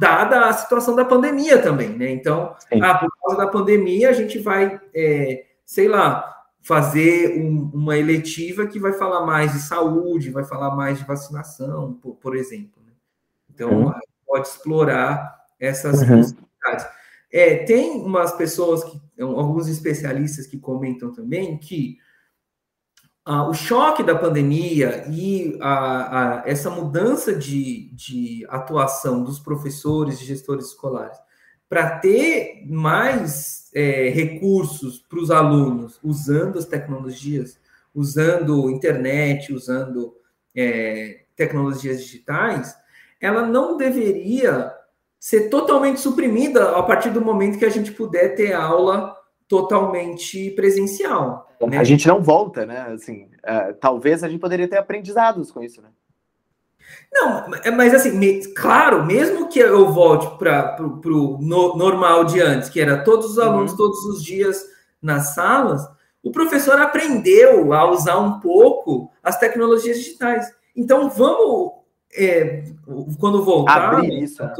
dada a situação da pandemia também, né? Então, ah, por causa da pandemia, a gente vai, é, sei lá, fazer um, uma eletiva que vai falar mais de saúde, vai falar mais de vacinação, por, por exemplo. Né? Então, uhum. pode explorar essas uhum. possibilidades. É, tem umas pessoas, que, alguns especialistas que comentam também que ah, o choque da pandemia e a, a, essa mudança de, de atuação dos professores e gestores escolares para ter mais é, recursos para os alunos usando as tecnologias, usando internet, usando é, tecnologias digitais, ela não deveria ser totalmente suprimida a partir do momento que a gente puder ter aula totalmente presencial. Né? A gente não volta, né? Assim, uh, talvez a gente poderia ter aprendizados com isso, né? Não, mas assim, me, claro, mesmo que eu volte para o no, normal de antes, que era todos os alunos uhum. todos os dias nas salas, o professor aprendeu a usar um pouco as tecnologias digitais. Então, vamos, é, quando voltar, isso, né?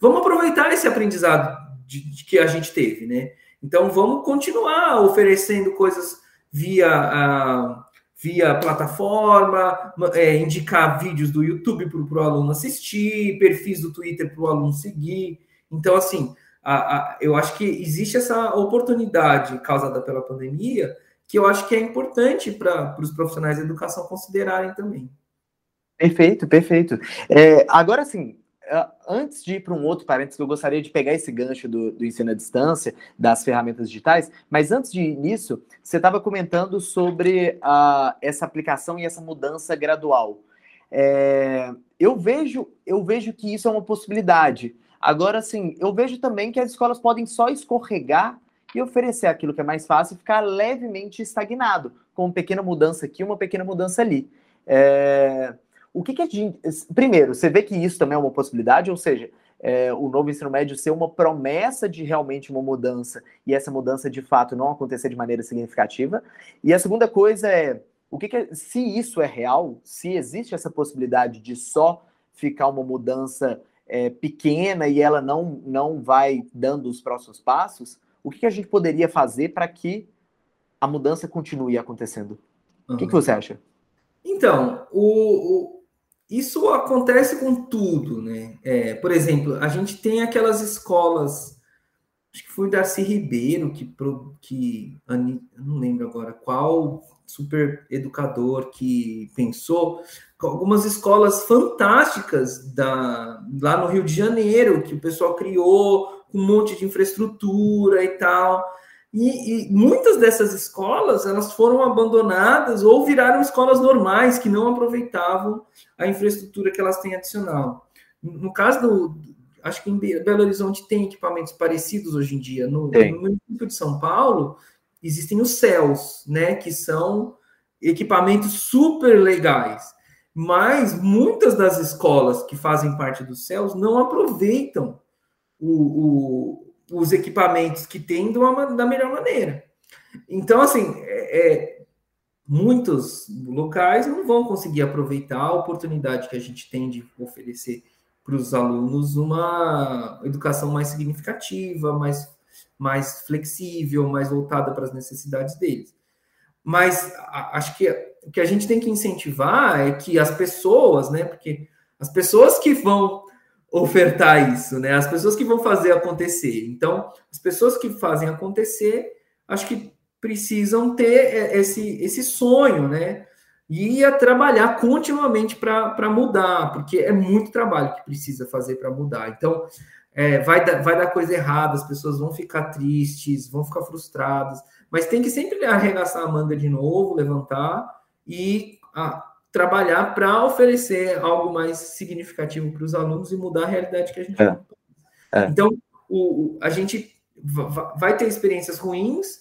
vamos aproveitar esse aprendizado de, de que a gente teve, né? Então, vamos continuar oferecendo coisas via. A, via plataforma, é, indicar vídeos do YouTube para o aluno assistir, perfis do Twitter para o aluno seguir. Então, assim, a, a, eu acho que existe essa oportunidade causada pela pandemia que eu acho que é importante para os profissionais da educação considerarem também. Perfeito, perfeito. É, agora, sim, antes de ir para um outro parênteses, eu gostaria de pegar esse gancho do, do ensino à distância, das ferramentas digitais, mas antes de nisso, você estava comentando sobre uh, essa aplicação e essa mudança gradual. É, eu, vejo, eu vejo que isso é uma possibilidade. Agora, sim, eu vejo também que as escolas podem só escorregar e oferecer aquilo que é mais fácil e ficar levemente estagnado, com uma pequena mudança aqui, uma pequena mudança ali. É, o que, que a gente. Primeiro, você vê que isso também é uma possibilidade, ou seja, é, o novo ensino médio ser uma promessa de realmente uma mudança e essa mudança de fato não acontecer de maneira significativa. E a segunda coisa é o que, que se isso é real, se existe essa possibilidade de só ficar uma mudança é, pequena e ela não, não vai dando os próximos passos, o que, que a gente poderia fazer para que a mudança continue acontecendo? Uhum. O que, que você acha? Então, o, isso acontece com tudo, né? É, por exemplo, a gente tem aquelas escolas, acho que foi Darcy Ribeiro que, que não lembro agora qual super educador que pensou, algumas escolas fantásticas da, lá no Rio de Janeiro, que o pessoal criou com um monte de infraestrutura e tal. E, e, muitas dessas escolas elas foram abandonadas ou viraram escolas normais que não aproveitavam a infraestrutura que elas têm adicional. No caso do, acho que em Belo Horizonte tem equipamentos parecidos hoje em dia. No, no município de São Paulo existem os CELS, né, que são equipamentos super legais. Mas muitas das escolas que fazem parte dos CELS não aproveitam o, o os equipamentos que tem uma, da melhor maneira. Então, assim, é, é, muitos locais não vão conseguir aproveitar a oportunidade que a gente tem de oferecer para os alunos uma educação mais significativa, mais, mais flexível, mais voltada para as necessidades deles. Mas a, acho que o que a gente tem que incentivar é que as pessoas, né? Porque as pessoas que vão ofertar isso, né? As pessoas que vão fazer acontecer. Então, as pessoas que fazem acontecer, acho que precisam ter esse, esse sonho, né? E a trabalhar continuamente para mudar, porque é muito trabalho que precisa fazer para mudar. Então, é, vai, dar, vai dar coisa errada, as pessoas vão ficar tristes, vão ficar frustradas, mas tem que sempre arregaçar a manga de novo, levantar e a, trabalhar para oferecer algo mais significativo para os alunos e mudar a realidade que a gente é. É. Então, o, a gente vai ter experiências ruins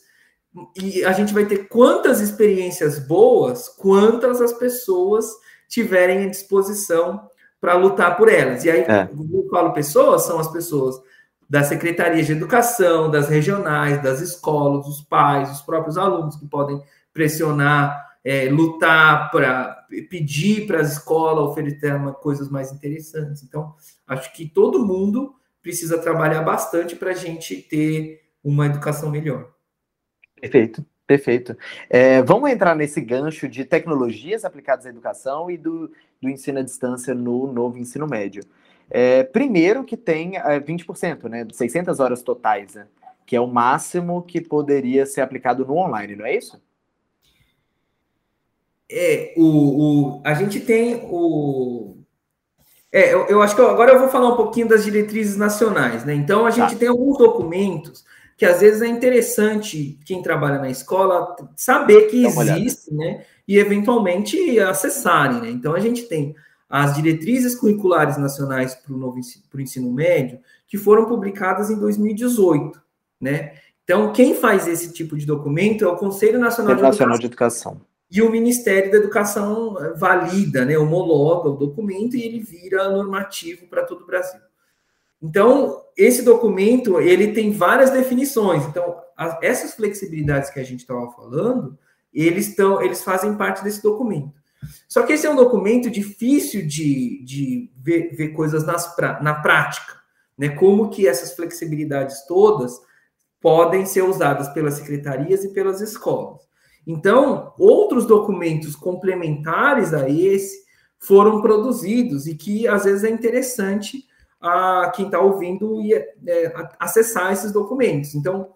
e a gente vai ter quantas experiências boas, quantas as pessoas tiverem à disposição para lutar por elas. E aí, é. eu falo pessoas, são as pessoas das secretarias de educação, das regionais, das escolas, os pais, os próprios alunos que podem pressionar é, lutar para pedir para as escolas oferecer uma, coisas mais interessantes. Então, acho que todo mundo precisa trabalhar bastante para a gente ter uma educação melhor. Perfeito, perfeito. É, vamos entrar nesse gancho de tecnologias aplicadas à educação e do, do ensino à distância no novo ensino médio. É, primeiro que tem é, 20%, né, 600 horas totais, né, que é o máximo que poderia ser aplicado no online, não é isso? É, o, o, a gente tem o. É, eu, eu acho que eu, agora eu vou falar um pouquinho das diretrizes nacionais, né? Então a gente tá. tem alguns documentos que às vezes é interessante quem trabalha na escola saber que existe, né? E eventualmente acessarem, né? Então a gente tem as diretrizes curriculares nacionais para o ensino, ensino médio que foram publicadas em 2018, né? Então quem faz esse tipo de documento é o Conselho Nacional, de, Nacional Educação. de Educação e o Ministério da Educação valida, né, homologa o documento e ele vira normativo para todo o Brasil. Então, esse documento, ele tem várias definições. Então, as, essas flexibilidades que a gente estava falando, eles, estão, eles fazem parte desse documento. Só que esse é um documento difícil de, de ver, ver coisas nas, na prática, né? Como que essas flexibilidades todas podem ser usadas pelas secretarias e pelas escolas. Então, outros documentos complementares a esse foram produzidos e que às vezes é interessante a quem está ouvindo e, é, acessar esses documentos. Então,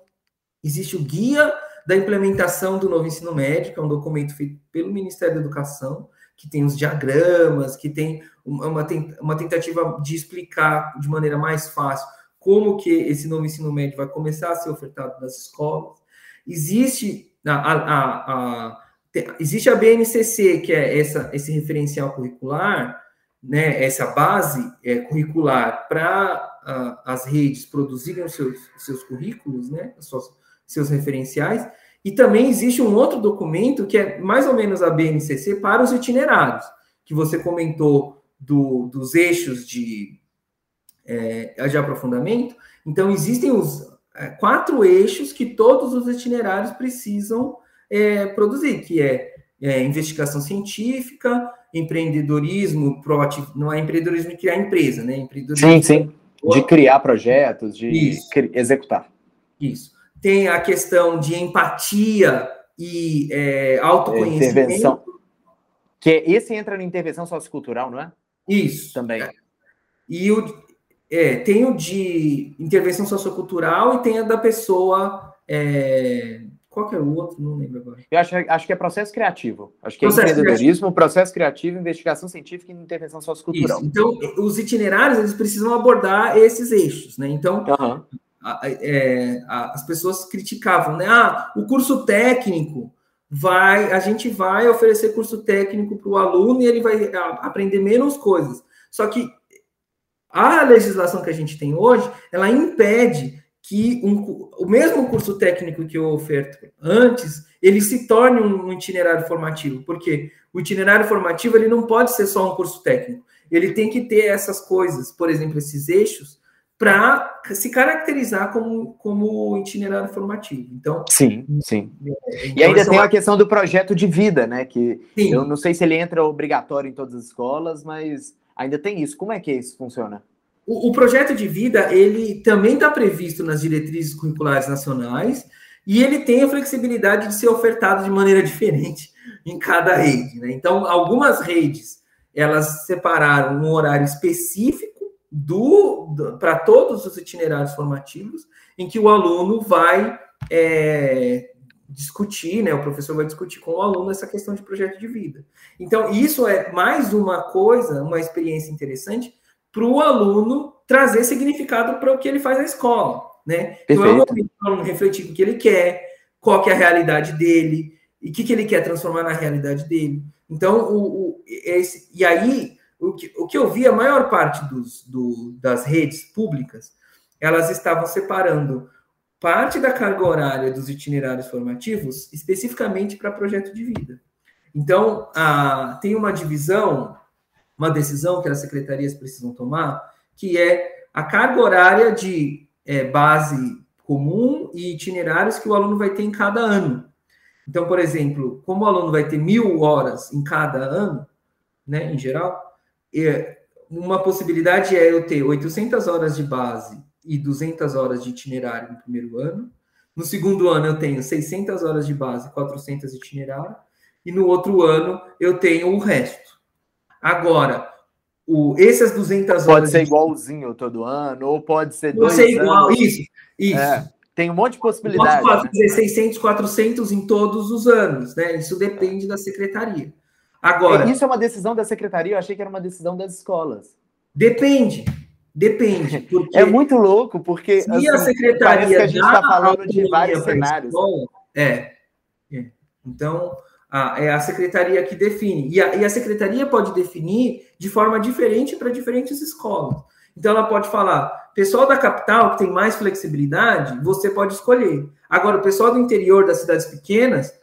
existe o guia da implementação do novo ensino médio, que é um documento feito pelo Ministério da Educação, que tem os diagramas, que tem uma, uma tentativa de explicar de maneira mais fácil como que esse novo ensino médio vai começar a ser ofertado nas escolas. Existe a, a, a, existe a BNCC, que é essa, esse referencial curricular, né, essa base é, curricular para as redes produzirem os seus, seus currículos, né, seus, seus referenciais, e também existe um outro documento que é mais ou menos a BNCC para os itinerários, que você comentou do, dos eixos de, é, de aprofundamento. Então, existem os, quatro eixos que todos os itinerários precisam é, produzir, que é, é, investigação científica, empreendedorismo proativo, não é empreendedorismo de criar empresa, né? Empreendedorismo sim, sim, de criar projetos, de Isso. executar. Isso. Tem a questão de empatia e é, autoconhecimento. Intervenção. Que esse entra na intervenção sociocultural, não é? Isso. Também. E o, é, tem o de intervenção sociocultural e tem a da pessoa. É, qual que é o outro? Não lembro agora. Eu acho, acho que é processo criativo. Acho que é processo empreendedorismo, criativo. processo criativo, investigação científica e intervenção sociocultural. Isso. Então, os itinerários eles precisam abordar esses eixos, né? Então, uhum. é, as pessoas criticavam, né? Ah, o curso técnico vai, a gente vai oferecer curso técnico para o aluno e ele vai aprender menos coisas. Só que a legislação que a gente tem hoje, ela impede que um, o mesmo curso técnico que eu oferto antes, ele se torne um itinerário formativo, porque o itinerário formativo ele não pode ser só um curso técnico, ele tem que ter essas coisas, por exemplo, esses eixos, para se caracterizar como, como itinerário formativo. Então, sim, sim. É, então, e ainda tem a questão do projeto de vida, né? Que sim. eu não sei se ele entra obrigatório em todas as escolas, mas ainda tem isso. Como é que isso funciona? O, o projeto de vida ele também está previsto nas diretrizes curriculares nacionais e ele tem a flexibilidade de ser ofertado de maneira diferente em cada rede. Né? Então, algumas redes elas separaram um horário específico do, do para todos os itinerários formativos, em que o aluno vai é, discutir, né? O professor vai discutir com o aluno essa questão de projeto de vida. Então, isso é mais uma coisa, uma experiência interessante para o aluno trazer significado para o que ele faz na escola, né? Perfeito. Então, é o momento para o aluno refletir o que ele quer, qual que é a realidade dele, e o que, que ele quer transformar na realidade dele. Então, o, o esse, e aí o que, o que eu vi, a maior parte dos, do, das redes públicas, elas estavam separando parte da carga horária dos itinerários formativos especificamente para projeto de vida. Então, a, tem uma divisão, uma decisão que as secretarias precisam tomar, que é a carga horária de é, base comum e itinerários que o aluno vai ter em cada ano. Então, por exemplo, como o aluno vai ter mil horas em cada ano, né, em geral, uma possibilidade é eu ter 800 horas de base e 200 horas de itinerário no primeiro ano. No segundo ano, eu tenho 600 horas de base, 400 de itinerário. E no outro ano, eu tenho o resto. Agora, o, essas 200 horas. Pode ser igualzinho todo ano, ou pode ser. Pode ser igual, anos. isso. Isso. É, tem um monte de possibilidades. Pode fazer né? 600, 400 em todos os anos, né? Isso depende da secretaria. Agora. Isso é uma decisão da secretaria, eu achei que era uma decisão das escolas. Depende. Depende. é muito louco, porque se assim, a secretaria que a gente está falando de vários cenários. Escola, é, é. Então, a, é a secretaria que define. E a, e a secretaria pode definir de forma diferente para diferentes escolas. Então, ela pode falar: pessoal da capital que tem mais flexibilidade, você pode escolher. Agora, o pessoal do interior das cidades pequenas,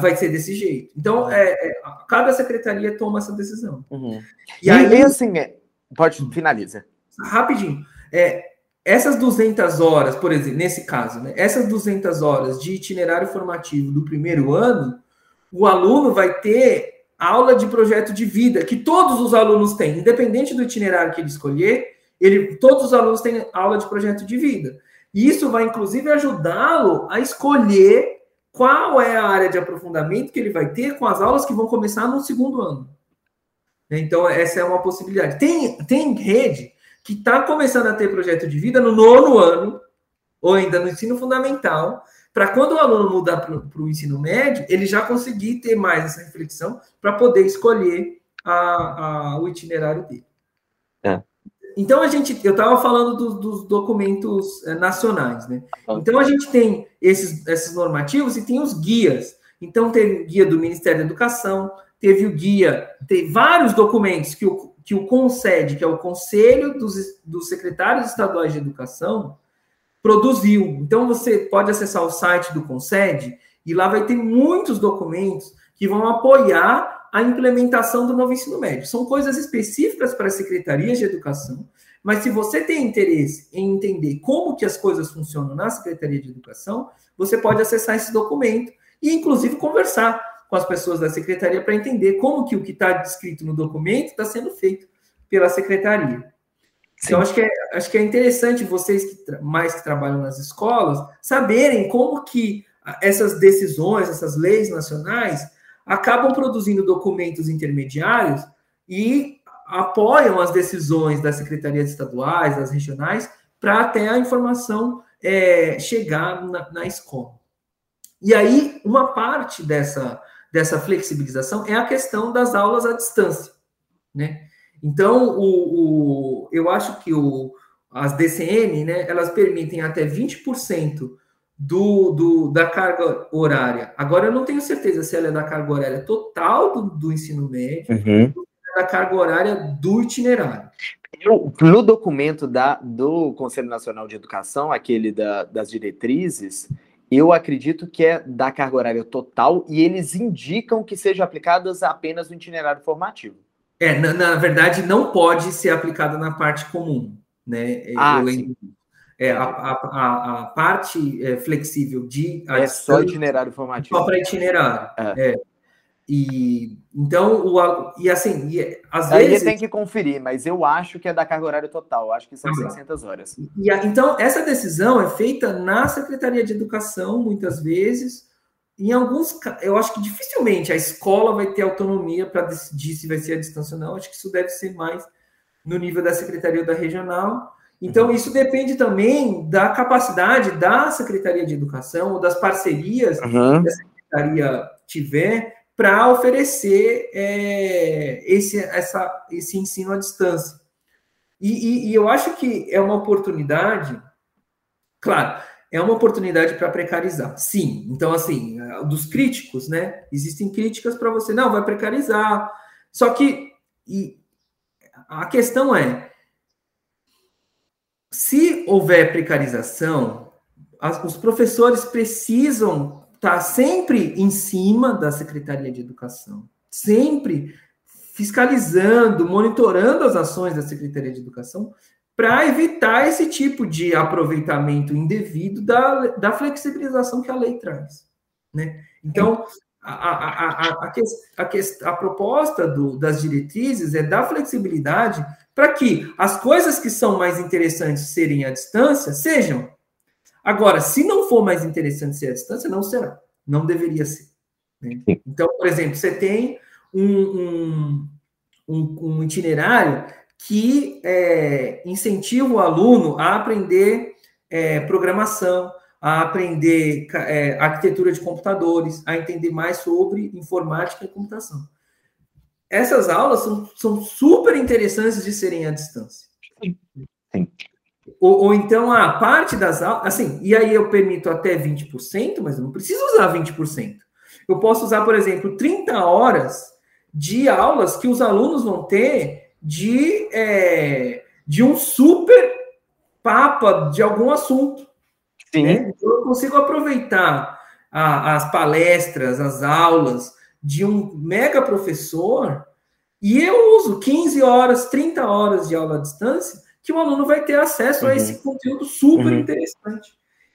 vai ser desse jeito. Então, é, é, cada secretaria toma essa decisão. Uhum. E, e, aí, assim, é, pode, finaliza. Rapidinho. É, essas 200 horas, por exemplo, nesse caso, né, essas 200 horas de itinerário formativo do primeiro ano, o aluno vai ter aula de projeto de vida, que todos os alunos têm, independente do itinerário que ele escolher, ele, todos os alunos têm aula de projeto de vida. E isso vai, inclusive, ajudá-lo a escolher qual é a área de aprofundamento que ele vai ter com as aulas que vão começar no segundo ano. Então, essa é uma possibilidade. Tem, tem rede que está começando a ter projeto de vida no nono ano, ou ainda no ensino fundamental, para quando o aluno mudar para o ensino médio, ele já conseguir ter mais essa reflexão para poder escolher a, a, o itinerário dele. É. Então a gente, eu estava falando do, dos documentos é, nacionais, né? Então a gente tem esses, esses normativos e tem os guias. Então teve o guia do Ministério da Educação, teve o guia, tem vários documentos que o, que o concede, que é o Conselho dos, dos Secretários Estaduais de Educação, produziu. Então você pode acessar o site do Concede e lá vai ter muitos documentos que vão apoiar a implementação do novo ensino médio. São coisas específicas para as secretarias de educação, mas se você tem interesse em entender como que as coisas funcionam na Secretaria de Educação, você pode acessar esse documento e, inclusive, conversar com as pessoas da secretaria para entender como que o que está descrito no documento está sendo feito pela secretaria. Então, Sim. Então, acho que, é, acho que é interessante vocês que mais que trabalham nas escolas saberem como que essas decisões, essas leis nacionais acabam produzindo documentos intermediários e apoiam as decisões das secretarias estaduais, das regionais, para até a informação é, chegar na, na, escola. E aí, uma parte dessa, dessa flexibilização é a questão das aulas à distância. Né? Então, o, o eu acho que o, as DCM, né, elas permitem até 20% do, do, da carga horária. Agora, eu não tenho certeza se ela é da carga horária total do, do ensino médio uhum. ou é da carga horária do itinerário. Eu, no documento da, do Conselho Nacional de Educação, aquele da, das diretrizes, eu acredito que é da carga horária total e eles indicam que sejam aplicadas apenas no itinerário formativo. É, na, na verdade, não pode ser aplicada na parte comum, né? Ah, eu sim. É, a, a, a, parte é, flexível de. É só itinerário formativo. Só para itinerário. É. é. E então, o, e assim, e, às Aí vezes. tem que conferir, mas eu acho que é da carga horária total, acho que são ah, 600 horas. E, então, essa decisão é feita na Secretaria de Educação, muitas vezes. Em alguns, eu acho que dificilmente a escola vai ter autonomia para decidir se vai ser a distância ou não. Acho que isso deve ser mais no nível da secretaria ou da regional. Então, uhum. isso depende também da capacidade da Secretaria de Educação ou das parcerias uhum. que a Secretaria tiver para oferecer é, esse, essa, esse ensino à distância. E, e, e, eu acho que é uma oportunidade, claro, é uma oportunidade para precarizar, sim. Então, assim, dos críticos, né? Existem críticas para você, não, vai precarizar. Só que a questão é, se houver precarização, as, os professores precisam estar tá sempre em cima da Secretaria de Educação, sempre fiscalizando, monitorando as ações da Secretaria de Educação, para evitar esse tipo de aproveitamento indevido da, da flexibilização que a lei traz. Né? Então, a, a, a, a, a, a proposta do, das diretrizes é dar flexibilidade para que as coisas que são mais interessantes serem à distância sejam. Agora, se não for mais interessante ser à distância, não será. Não deveria ser. Né? Então, por exemplo, você tem um, um, um itinerário que é, incentiva o aluno a aprender é, programação, a aprender é, arquitetura de computadores, a entender mais sobre informática e computação essas aulas são, são super interessantes de serem à distância. Sim. Ou, ou, então a parte das aulas, assim, e aí eu permito até 20%, mas eu não preciso usar 20%. Eu posso usar, por exemplo, 30 horas de aulas que os alunos vão ter de, é, de um super papa de algum assunto. Sim. Né? Então, eu consigo aproveitar a, as palestras, as aulas, de um mega professor e eu uso 15 horas, 30 horas de aula à distância que o aluno vai ter acesso uhum. a esse conteúdo super uhum. interessante.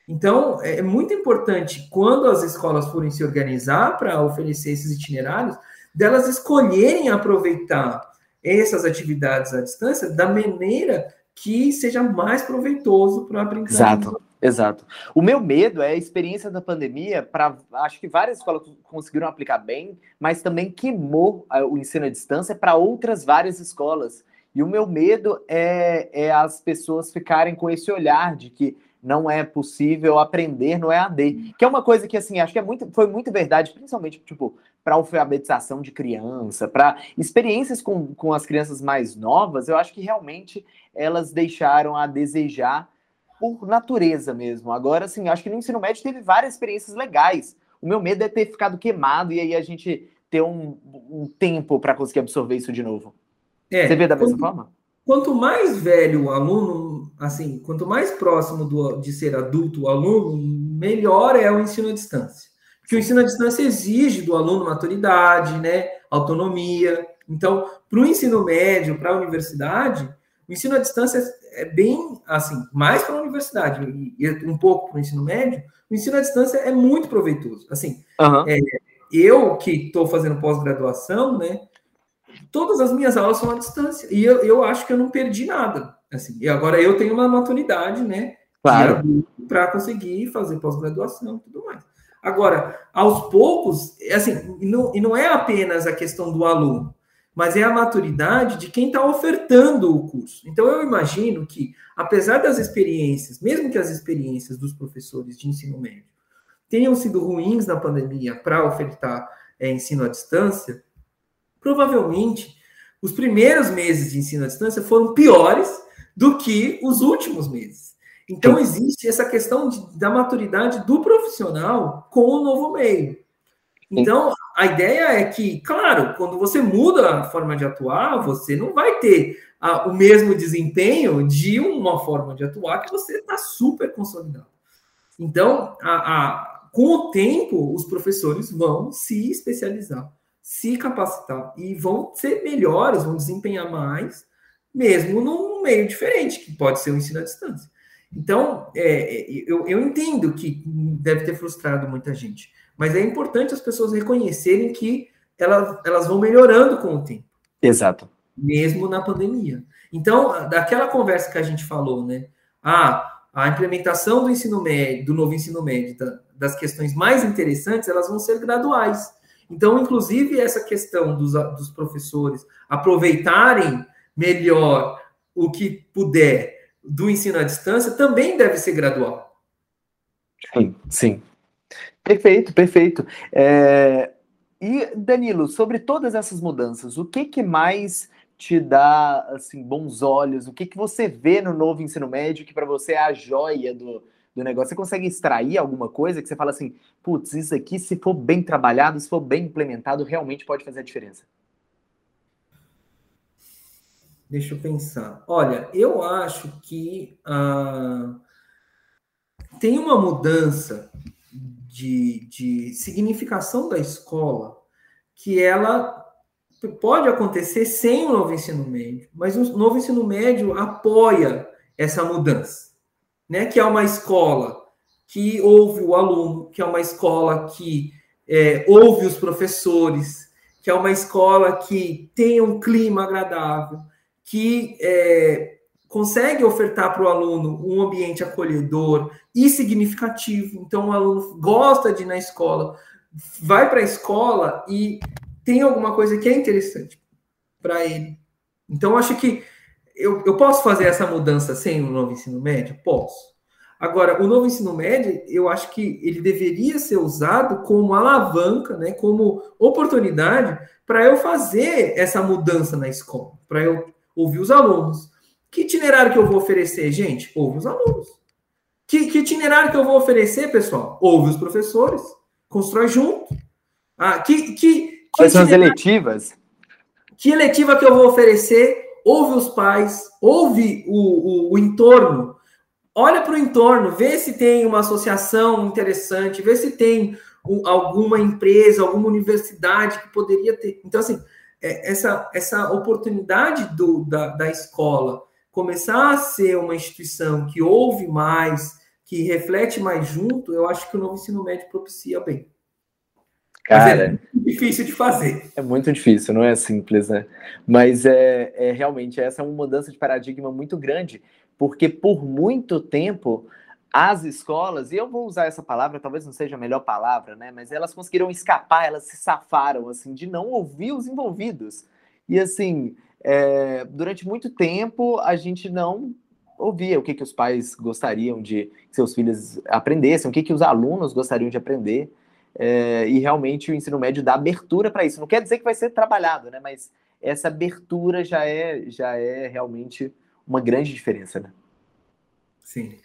Então, é, é muito importante, quando as escolas forem se organizar para oferecer esses itinerários, delas escolherem aproveitar essas atividades à distância da maneira que seja mais proveitoso para a aprendizagem. Exato. Exato. O meu medo é a experiência da pandemia para. Acho que várias escolas conseguiram aplicar bem, mas também queimou ah, o ensino à distância para outras várias escolas. E o meu medo é, é as pessoas ficarem com esse olhar de que não é possível aprender no EAD. Que é uma coisa que, assim, acho que é muito, foi muito verdade, principalmente, tipo, para alfabetização de criança, para experiências com, com as crianças mais novas, eu acho que realmente elas deixaram a desejar por natureza mesmo. Agora, assim, acho que no ensino médio teve várias experiências legais. O meu medo é ter ficado queimado e aí a gente ter um, um tempo para conseguir absorver isso de novo. É, Você vê da mesma forma? Quanto mais velho o aluno, assim, quanto mais próximo do, de ser adulto o aluno, melhor é o ensino à distância. Porque o ensino à distância exige do aluno maturidade, né, autonomia. Então, para o ensino médio, para a universidade, o ensino à distância é bem, assim, mais para a universidade e um pouco para o ensino médio, o ensino à distância é muito proveitoso. Assim, uhum. é, eu que estou fazendo pós-graduação, né, todas as minhas aulas são à distância e eu, eu acho que eu não perdi nada. Assim, e agora eu tenho uma maturidade, né, claro. para conseguir fazer pós-graduação e tudo mais. Agora, aos poucos, assim, e não, e não é apenas a questão do aluno mas é a maturidade de quem está ofertando o curso. Então, eu imagino que, apesar das experiências, mesmo que as experiências dos professores de ensino médio tenham sido ruins na pandemia para ofertar é, ensino à distância, provavelmente os primeiros meses de ensino à distância foram piores do que os últimos meses. Então, existe essa questão de, da maturidade do profissional com o novo meio. Então, a ideia é que, claro, quando você muda a forma de atuar, você não vai ter a, o mesmo desempenho de uma forma de atuar que você está super consolidado. Então, a, a, com o tempo, os professores vão se especializar, se capacitar e vão ser melhores, vão desempenhar mais, mesmo num meio diferente, que pode ser o ensino à distância. Então, é, eu, eu entendo que deve ter frustrado muita gente, mas é importante as pessoas reconhecerem que elas, elas vão melhorando com o tempo. Exato. Mesmo na pandemia. Então, daquela conversa que a gente falou, né? Ah, a implementação do ensino médio, do novo ensino médio, da, das questões mais interessantes, elas vão ser graduais. Então, inclusive, essa questão dos, dos professores aproveitarem melhor o que puder do ensino à distância também deve ser gradual. Sim, sim. Perfeito, perfeito. É... E, Danilo, sobre todas essas mudanças, o que, que mais te dá assim bons olhos? O que, que você vê no novo ensino médio que para você é a joia do, do negócio? Você consegue extrair alguma coisa que você fala assim, putz, isso aqui, se for bem trabalhado, se for bem implementado, realmente pode fazer a diferença? Deixa eu pensar. Olha, eu acho que ah, tem uma mudança de, de significação da escola que ela pode acontecer sem o novo ensino médio, mas o novo ensino médio apoia essa mudança, né? Que é uma escola que ouve o aluno, que é uma escola que é, ouve os professores, que é uma escola que tem um clima agradável, que é, consegue ofertar para o aluno um ambiente acolhedor e significativo. Então, o aluno gosta de ir na escola, vai para a escola e tem alguma coisa que é interessante para ele. Então, acho que eu, eu posso fazer essa mudança sem o novo ensino médio? Posso. Agora, o novo ensino médio, eu acho que ele deveria ser usado como alavanca, né, como oportunidade para eu fazer essa mudança na escola, para eu ouvir os alunos. Que itinerário que eu vou oferecer, gente? Ouve os alunos. Que, que itinerário que eu vou oferecer, pessoal? Ouve os professores. Constrói junto. Ah, que, que, Quais são as eletivas? Que eletiva que eu vou oferecer? Ouve os pais, ouve o, o, o entorno. Olha para o entorno, vê se tem uma associação interessante, vê se tem alguma empresa, alguma universidade que poderia ter. Então, assim, é, essa, essa oportunidade do, da, da escola começar a ser uma instituição que ouve mais, que reflete mais junto, eu acho que o novo ensino médio propicia bem. Cara, é difícil de fazer. É muito difícil, não é simples, né? Mas é, é realmente essa é uma mudança de paradigma muito grande, porque por muito tempo as escolas, e eu vou usar essa palavra, talvez não seja a melhor palavra, né? Mas elas conseguiram escapar, elas se safaram, assim, de não ouvir os envolvidos. E, assim, é, durante muito tempo, a gente não ouvia o que, que os pais gostariam de que seus filhos aprendessem, o que, que os alunos gostariam de aprender. É, e realmente o ensino médio dá abertura para isso. Não quer dizer que vai ser trabalhado, né? Mas essa abertura já é, já é realmente uma grande diferença, né? Sim.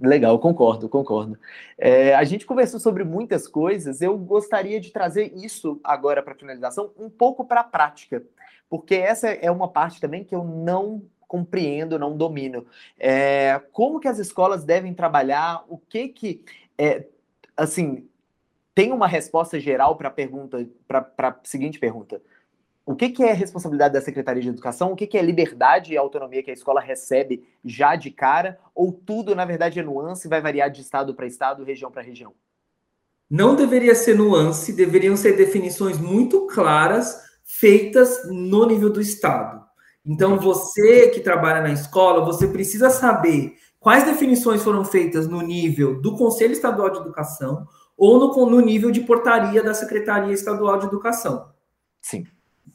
Legal, concordo, concordo. É, a gente conversou sobre muitas coisas. Eu gostaria de trazer isso agora para finalização, um pouco para a prática, porque essa é uma parte também que eu não compreendo, não domino. É, como que as escolas devem trabalhar? O que que é, assim tem uma resposta geral para a pergunta, para a seguinte pergunta: o que, que é responsabilidade da Secretaria de Educação? O que, que é liberdade e autonomia que a escola recebe já de cara? Ou tudo, na verdade, é nuance e vai variar de estado para estado, região para região? Não deveria ser nuance, deveriam ser definições muito claras, feitas no nível do estado. Então, você que trabalha na escola, você precisa saber quais definições foram feitas no nível do Conselho Estadual de Educação ou no, no nível de portaria da Secretaria Estadual de Educação. Sim.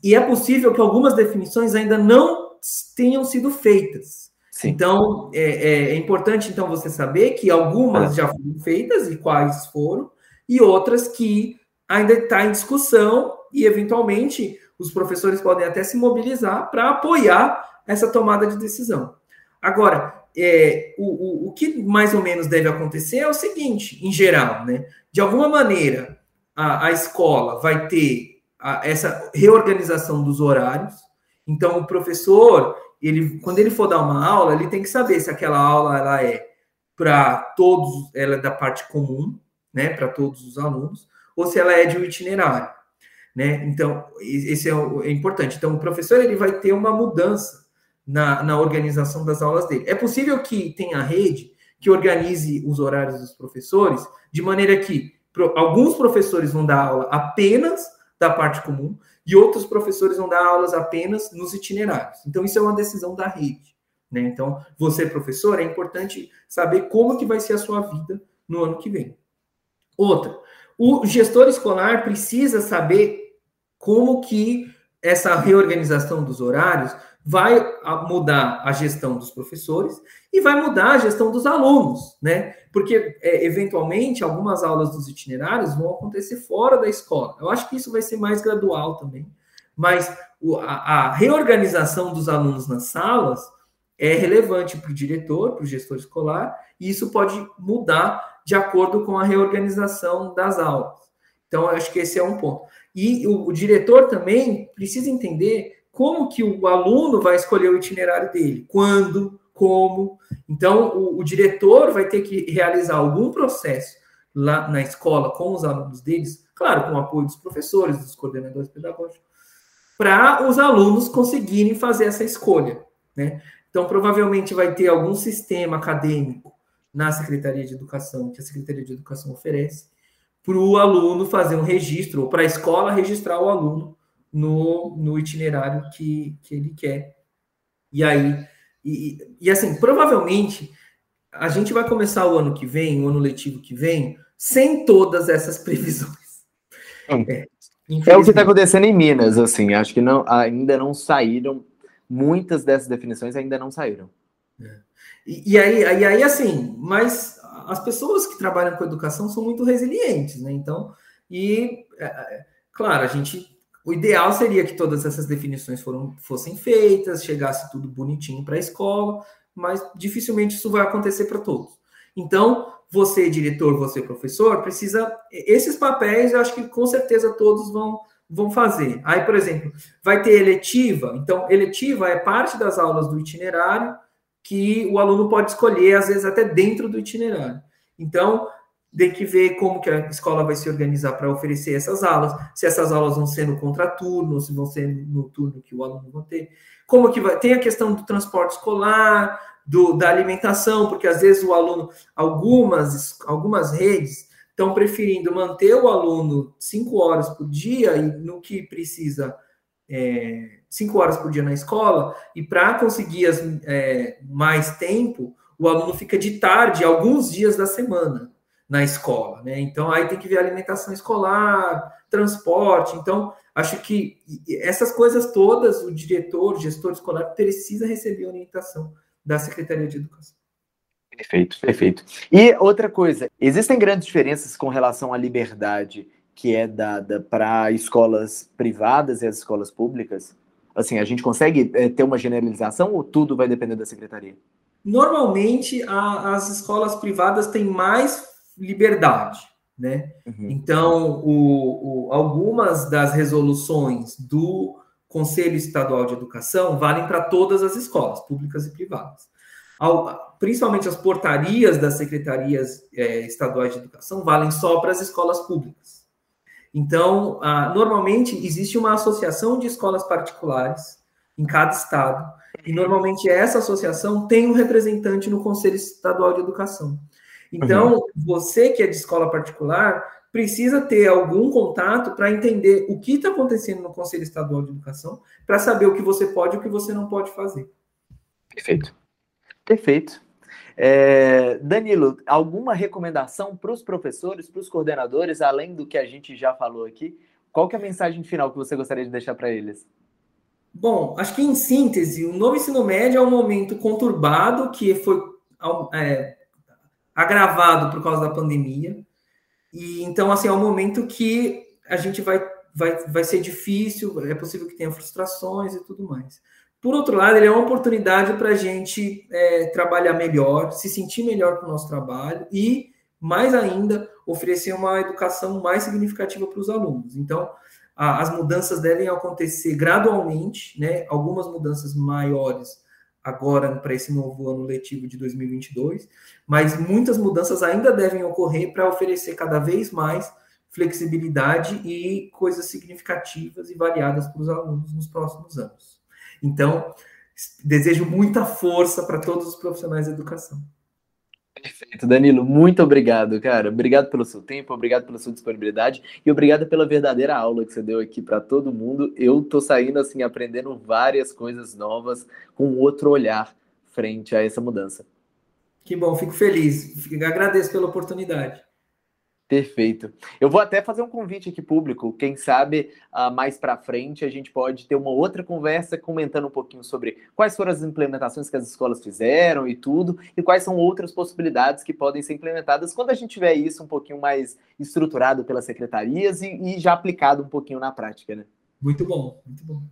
E é possível que algumas definições ainda não tenham sido feitas. Sim. Então, é, é, é, importante então você saber que algumas já foram feitas e quais foram, e outras que ainda está em discussão e, eventualmente, os professores podem até se mobilizar para apoiar essa tomada de decisão. Agora, é, o, o, o que mais ou menos deve acontecer é o seguinte, em geral, né? De alguma maneira, a, a escola vai ter a, essa reorganização dos horários. Então, o professor, ele, quando ele for dar uma aula, ele tem que saber se aquela aula ela é para todos, ela é da parte comum, né, para todos os alunos, ou se ela é de um itinerário, né? Então, esse é, é importante. Então, o professor ele vai ter uma mudança na, na organização das aulas dele. É possível que tenha rede que organize os horários dos professores de maneira que alguns professores vão dar aula apenas da parte comum e outros professores vão dar aulas apenas nos itinerários. Então, isso é uma decisão da rede. Né? Então, você, professor, é importante saber como que vai ser a sua vida no ano que vem. Outra, o gestor escolar precisa saber como que essa reorganização dos horários vai mudar a gestão dos professores e vai mudar a gestão dos alunos, né? Porque, é, eventualmente, algumas aulas dos itinerários vão acontecer fora da escola. Eu acho que isso vai ser mais gradual também. Mas o, a, a, reorganização dos alunos nas salas é relevante para o diretor, para o gestor escolar, e isso pode mudar de acordo com a reorganização das aulas. Então, eu acho que esse é um ponto. E o, o diretor também precisa entender como que o aluno vai escolher o itinerário dele, quando, como. Então, o, o diretor vai ter que realizar algum processo lá na escola com os alunos deles, claro, com o apoio dos professores, dos coordenadores pedagógicos, para os alunos conseguirem fazer essa escolha, né? Então, provavelmente vai ter algum sistema acadêmico na Secretaria de Educação, que a Secretaria de Educação oferece, para o aluno fazer um registro, ou para a escola registrar o aluno no, no itinerário que, que ele quer. E aí, e, e assim, provavelmente a gente vai começar o ano que vem, o ano letivo que vem, sem todas essas previsões. É, é o que está acontecendo em Minas, assim, acho que não, ainda não saíram, muitas dessas definições ainda não saíram. É. E, e, aí, e aí, assim, mas as pessoas que trabalham com educação são muito resilientes, né? Então, e, é, é claro, a gente o ideal seria que todas essas definições foram, fossem feitas, chegasse tudo bonitinho para a escola, mas dificilmente isso vai acontecer para todos. Então, você, diretor, você, professor, precisa. Esses papéis, eu acho que com certeza todos vão, vão fazer. Aí, por exemplo, vai ter eletiva. Então, eletiva é parte das aulas do itinerário que o aluno pode escolher, às vezes até dentro do itinerário. Então, tem que ver como que a escola vai se organizar para oferecer essas aulas, se essas aulas vão ser no contraturno, se vão ser no turno que o aluno vai ter. Como que vai. Tem a questão do transporte escolar, do, da alimentação, porque às vezes o aluno, algumas, algumas redes estão preferindo manter o aluno cinco horas por dia e no que precisa é, cinco horas por dia na escola, e para conseguir as, é, mais tempo, o aluno fica de tarde alguns dias da semana na escola, né? Então aí tem que ver alimentação escolar, transporte. Então, acho que essas coisas todas, o diretor, o gestor escolar precisa receber orientação da Secretaria de Educação. Perfeito, perfeito. E outra coisa, existem grandes diferenças com relação à liberdade que é dada para escolas privadas e as escolas públicas? Assim, a gente consegue é, ter uma generalização ou tudo vai depender da secretaria? Normalmente, a, as escolas privadas têm mais liberdade, né? Uhum. Então, o, o, algumas das resoluções do Conselho Estadual de Educação valem para todas as escolas, públicas e privadas. Ao, principalmente as portarias das secretarias é, estaduais de educação valem só para as escolas públicas. Então, ah, normalmente existe uma associação de escolas particulares em cada estado, e normalmente essa associação tem um representante no Conselho Estadual de Educação. Então, uhum. você que é de escola particular precisa ter algum contato para entender o que está acontecendo no Conselho Estadual de Educação, para saber o que você pode e o que você não pode fazer. Perfeito. Perfeito. É, Danilo, alguma recomendação para os professores, para os coordenadores, além do que a gente já falou aqui? Qual que é a mensagem final que você gostaria de deixar para eles? Bom, acho que em síntese, o novo ensino médio é um momento conturbado que foi é, agravado por causa da pandemia. E então, assim, é um momento que a gente vai, vai, vai ser difícil, é possível que tenha frustrações e tudo mais. Por outro lado, ele é uma oportunidade para a gente é, trabalhar melhor, se sentir melhor com o nosso trabalho e, mais ainda, oferecer uma educação mais significativa para os alunos. Então, a, as mudanças devem acontecer gradualmente, né? Algumas mudanças maiores agora para esse novo ano letivo de 2022, mas muitas mudanças ainda devem ocorrer para oferecer cada vez mais flexibilidade e coisas significativas e variadas para os alunos nos próximos anos. Então, desejo muita força para todos os profissionais da educação. Perfeito, Danilo, muito obrigado, cara. Obrigado pelo seu tempo, obrigado pela sua disponibilidade e obrigado pela verdadeira aula que você deu aqui para todo mundo. Eu tô saindo assim aprendendo várias coisas novas com outro olhar frente a essa mudança. Que bom, fico feliz. Agradeço pela oportunidade. Perfeito. Eu vou até fazer um convite aqui público. Quem sabe uh, mais para frente a gente pode ter uma outra conversa comentando um pouquinho sobre quais foram as implementações que as escolas fizeram e tudo, e quais são outras possibilidades que podem ser implementadas quando a gente tiver isso um pouquinho mais estruturado pelas secretarias e, e já aplicado um pouquinho na prática, né? Muito bom, muito bom.